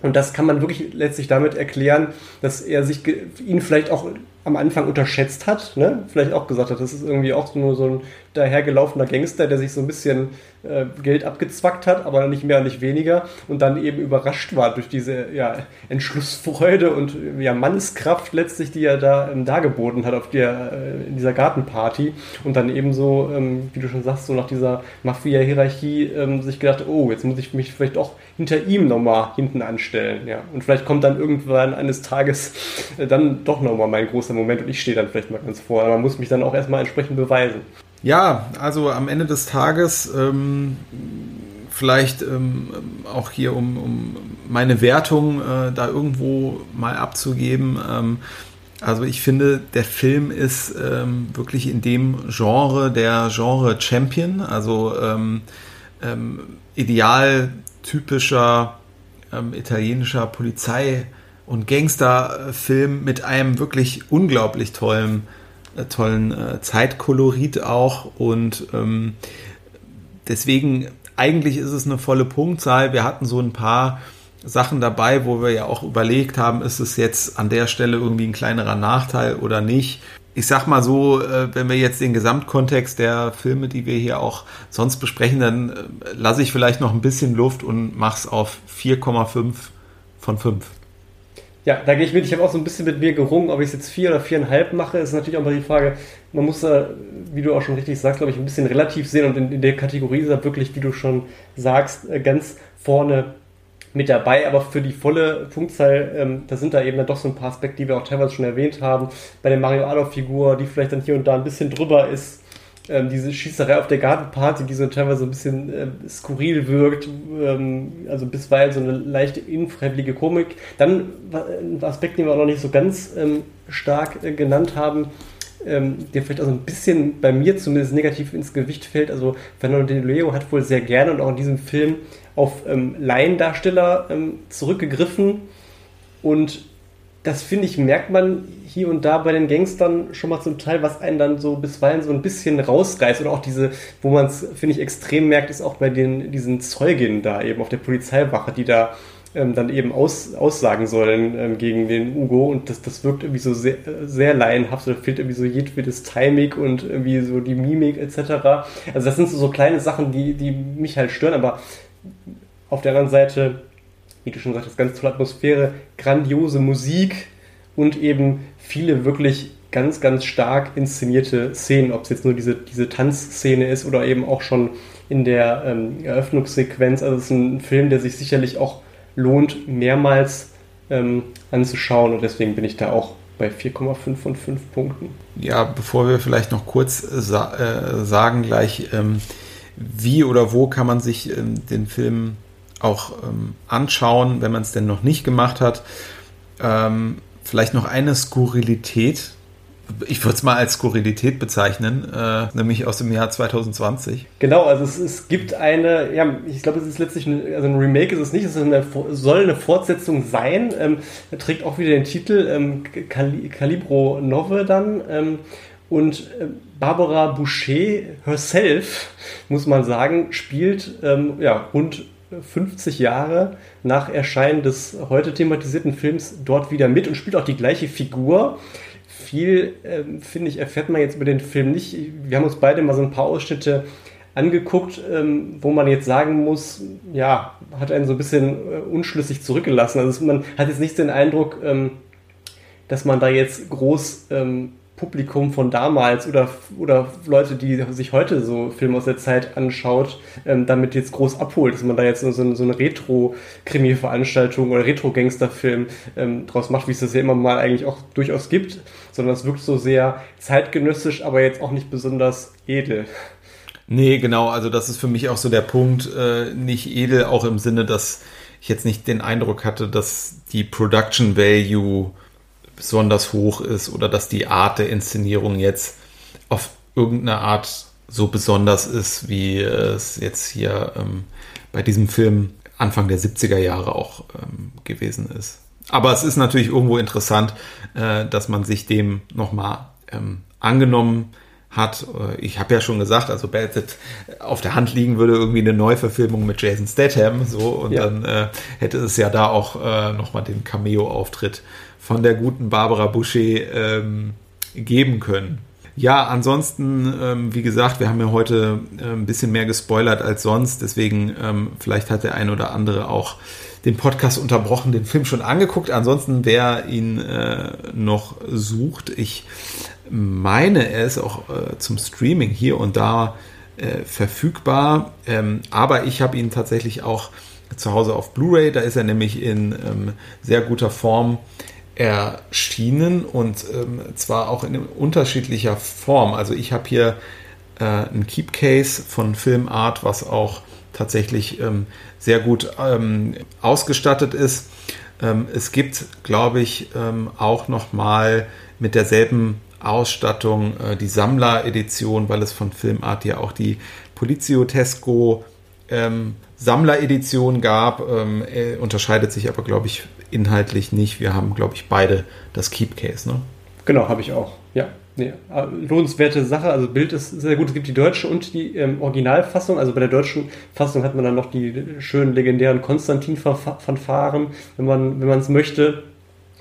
Und das kann man wirklich letztlich damit erklären, dass er sich ihn vielleicht auch am Anfang unterschätzt hat, ne? vielleicht auch gesagt hat, das ist irgendwie auch nur so ein dahergelaufener Gangster, der sich so ein bisschen äh, Geld abgezwackt hat, aber nicht mehr, nicht weniger und dann eben überrascht war durch diese ja, Entschlussfreude und ja, Mannskraft letztlich, die er da ähm, dargeboten hat auf der, äh, in dieser Gartenparty und dann eben so, ähm, wie du schon sagst, so nach dieser Mafia-Hierarchie ähm, sich gedacht, oh, jetzt muss ich mich vielleicht auch hinter ihm nochmal hinten anstellen. Ja. Und vielleicht kommt dann irgendwann eines Tages äh, dann doch nochmal mein großer Moment und ich stehe dann vielleicht mal ganz vor. Man muss mich dann auch erstmal entsprechend beweisen. Ja, also am Ende des Tages ähm, vielleicht ähm, auch hier, um, um meine Wertung äh, da irgendwo mal abzugeben. Ähm, also ich finde, der Film ist ähm, wirklich in dem Genre der Genre Champion, also ähm, ähm, ideal typischer italienischer Polizei- und Gangsterfilm mit einem wirklich unglaublich tollen äh, tollen äh, Zeitkolorit auch und ähm, deswegen eigentlich ist es eine volle Punktzahl. Wir hatten so ein paar Sachen dabei, wo wir ja auch überlegt haben, ist es jetzt an der Stelle irgendwie ein kleinerer Nachteil oder nicht. Ich sag mal so, äh, wenn wir jetzt den Gesamtkontext der Filme, die wir hier auch sonst besprechen, dann äh, lasse ich vielleicht noch ein bisschen Luft und mach's auf 4,5 von 5. Ja, da gehe ich mit. Ich habe auch so ein bisschen mit mir gerungen, ob ich es jetzt vier oder viereinhalb mache. Ist natürlich auch mal die Frage, man muss da, wie du auch schon richtig sagst, glaube ich, ein bisschen relativ sehen und in, in der Kategorie ist er wirklich, wie du schon sagst, äh, ganz vorne mit dabei, aber für die volle Punktzahl, ähm, da sind da eben dann doch so ein paar Aspekte, die wir auch teilweise schon erwähnt haben. Bei der Mario Adolf-Figur, die vielleicht dann hier und da ein bisschen drüber ist, ähm, diese Schießerei auf der Gartenparty, die so teilweise ein bisschen äh, skurril wirkt, ähm, also bisweilen so eine leichte infreiwillige Komik. Dann ein Aspekt, den wir auch noch nicht so ganz ähm, stark äh, genannt haben, ähm, der vielleicht auch so ein bisschen bei mir zumindest negativ ins Gewicht fällt. Also Fernando de Leo hat wohl sehr gerne und auch in diesem Film auf ähm, Laiendarsteller ähm, zurückgegriffen und das finde ich, merkt man hier und da bei den Gangstern schon mal zum Teil, was einen dann so bisweilen so ein bisschen rausreißt. Oder auch diese, wo man es, finde ich, extrem merkt, ist auch bei den, diesen Zeuginnen da eben auf der Polizeiwache, die da ähm, dann eben aus, aussagen sollen ähm, gegen den Ugo. Und das, das wirkt irgendwie so sehr, sehr laienhaft. Da fehlt irgendwie so jedwedes Timing und irgendwie so die Mimik etc. Also das sind so, so kleine Sachen, die, die mich halt stören. Aber auf der anderen Seite wie du schon sagtest, ganz tolle Atmosphäre, grandiose Musik und eben viele wirklich ganz, ganz stark inszenierte Szenen, ob es jetzt nur diese, diese Tanzszene ist oder eben auch schon in der ähm, Eröffnungssequenz. Also es ist ein Film, der sich sicherlich auch lohnt, mehrmals ähm, anzuschauen und deswegen bin ich da auch bei 4,5 von 5 Punkten. Ja, bevor wir vielleicht noch kurz äh, sa äh, sagen gleich, ähm, wie oder wo kann man sich ähm, den Film auch ähm, anschauen, wenn man es denn noch nicht gemacht hat. Ähm, vielleicht noch eine Skurrilität, ich würde es mal als Skurrilität bezeichnen, äh, nämlich aus dem Jahr 2020. Genau, also es, es gibt eine, ja, ich glaube, es ist letztlich ein, also ein Remake ist es nicht, es eine, soll eine Fortsetzung sein. Ähm, er trägt auch wieder den Titel ähm, Calibro Nove dann. Ähm, und äh, Barbara Boucher herself, muss man sagen, spielt ähm, ja, rund 50 Jahre nach Erscheinen des heute thematisierten Films dort wieder mit und spielt auch die gleiche Figur viel, ähm, finde ich, erfährt man jetzt über den Film nicht. Wir haben uns beide mal so ein paar Ausschnitte angeguckt, ähm, wo man jetzt sagen muss, ja, hat einen so ein bisschen äh, unschlüssig zurückgelassen. Also man hat jetzt nicht den Eindruck, ähm, dass man da jetzt groß ähm, Publikum von damals oder, oder Leute, die sich heute so Filme aus der Zeit anschaut, ähm, damit jetzt groß abholt, dass man da jetzt so, so eine Retro-Krimi-Veranstaltung oder Retro-Gangster-Film ähm, draus macht, wie es das ja immer mal eigentlich auch durchaus gibt, sondern es wirkt so sehr zeitgenössisch, aber jetzt auch nicht besonders edel. Nee, genau, also das ist für mich auch so der Punkt, äh, nicht edel, auch im Sinne, dass ich jetzt nicht den Eindruck hatte, dass die Production Value besonders hoch ist oder dass die Art der Inszenierung jetzt auf irgendeine Art so besonders ist, wie es jetzt hier ähm, bei diesem Film Anfang der 70er Jahre auch ähm, gewesen ist. Aber es ist natürlich irgendwo interessant, äh, dass man sich dem nochmal ähm, angenommen hat. Äh, ich habe ja schon gesagt, also auf der Hand liegen würde irgendwie eine Neuverfilmung mit Jason Statham so und ja. dann äh, hätte es ja da auch äh, nochmal den Cameo-Auftritt von der guten Barbara Boucher ähm, geben können. Ja, ansonsten, ähm, wie gesagt, wir haben ja heute äh, ein bisschen mehr gespoilert als sonst, deswegen ähm, vielleicht hat der ein oder andere auch den Podcast unterbrochen, den Film schon angeguckt. Ansonsten, wer ihn äh, noch sucht, ich meine, er ist auch äh, zum Streaming hier und da äh, verfügbar, ähm, aber ich habe ihn tatsächlich auch zu Hause auf Blu-ray. Da ist er nämlich in ähm, sehr guter Form erschienen und ähm, zwar auch in unterschiedlicher Form. Also ich habe hier äh, ein Keep Case von Filmart, was auch tatsächlich ähm, sehr gut ähm, ausgestattet ist. Ähm, es gibt, glaube ich, ähm, auch noch mal mit derselben Ausstattung äh, die Sammler-Edition, weil es von Filmart ja auch die Polizio Tesco ähm, Sammleredition gab, ähm, unterscheidet sich aber, glaube ich, inhaltlich nicht. Wir haben, glaube ich, beide das Keep Case. Ne? Genau, habe ich auch. Ja, nee, äh, lohnenswerte Sache. Also Bild ist sehr gut. Es gibt die deutsche und die ähm, Originalfassung. Also bei der deutschen Fassung hat man dann noch die schönen legendären Konstantin-Fanfaren, wenn man wenn man es möchte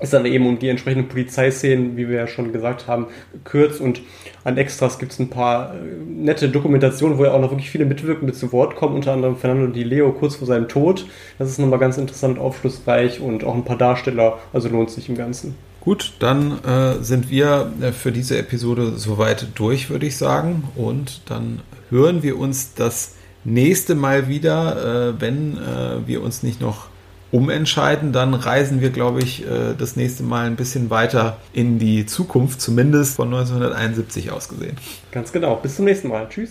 ist dann eben um die entsprechenden Polizeiszenen, wie wir ja schon gesagt haben, kürzt und an Extras gibt es ein paar äh, nette Dokumentationen, wo ja auch noch wirklich viele Mitwirkende zu Wort kommen, unter anderem Fernando Di Leo kurz vor seinem Tod. Das ist nochmal ganz interessant, aufschlussreich und auch ein paar Darsteller, also lohnt sich im Ganzen. Gut, dann äh, sind wir äh, für diese Episode soweit durch, würde ich sagen. Und dann hören wir uns das nächste Mal wieder, äh, wenn äh, wir uns nicht noch umentscheiden, dann reisen wir, glaube ich, äh, das nächste Mal ein bisschen weiter in die Zukunft, zumindest von 1971 aus gesehen. Ganz genau. Bis zum nächsten Mal. Tschüss.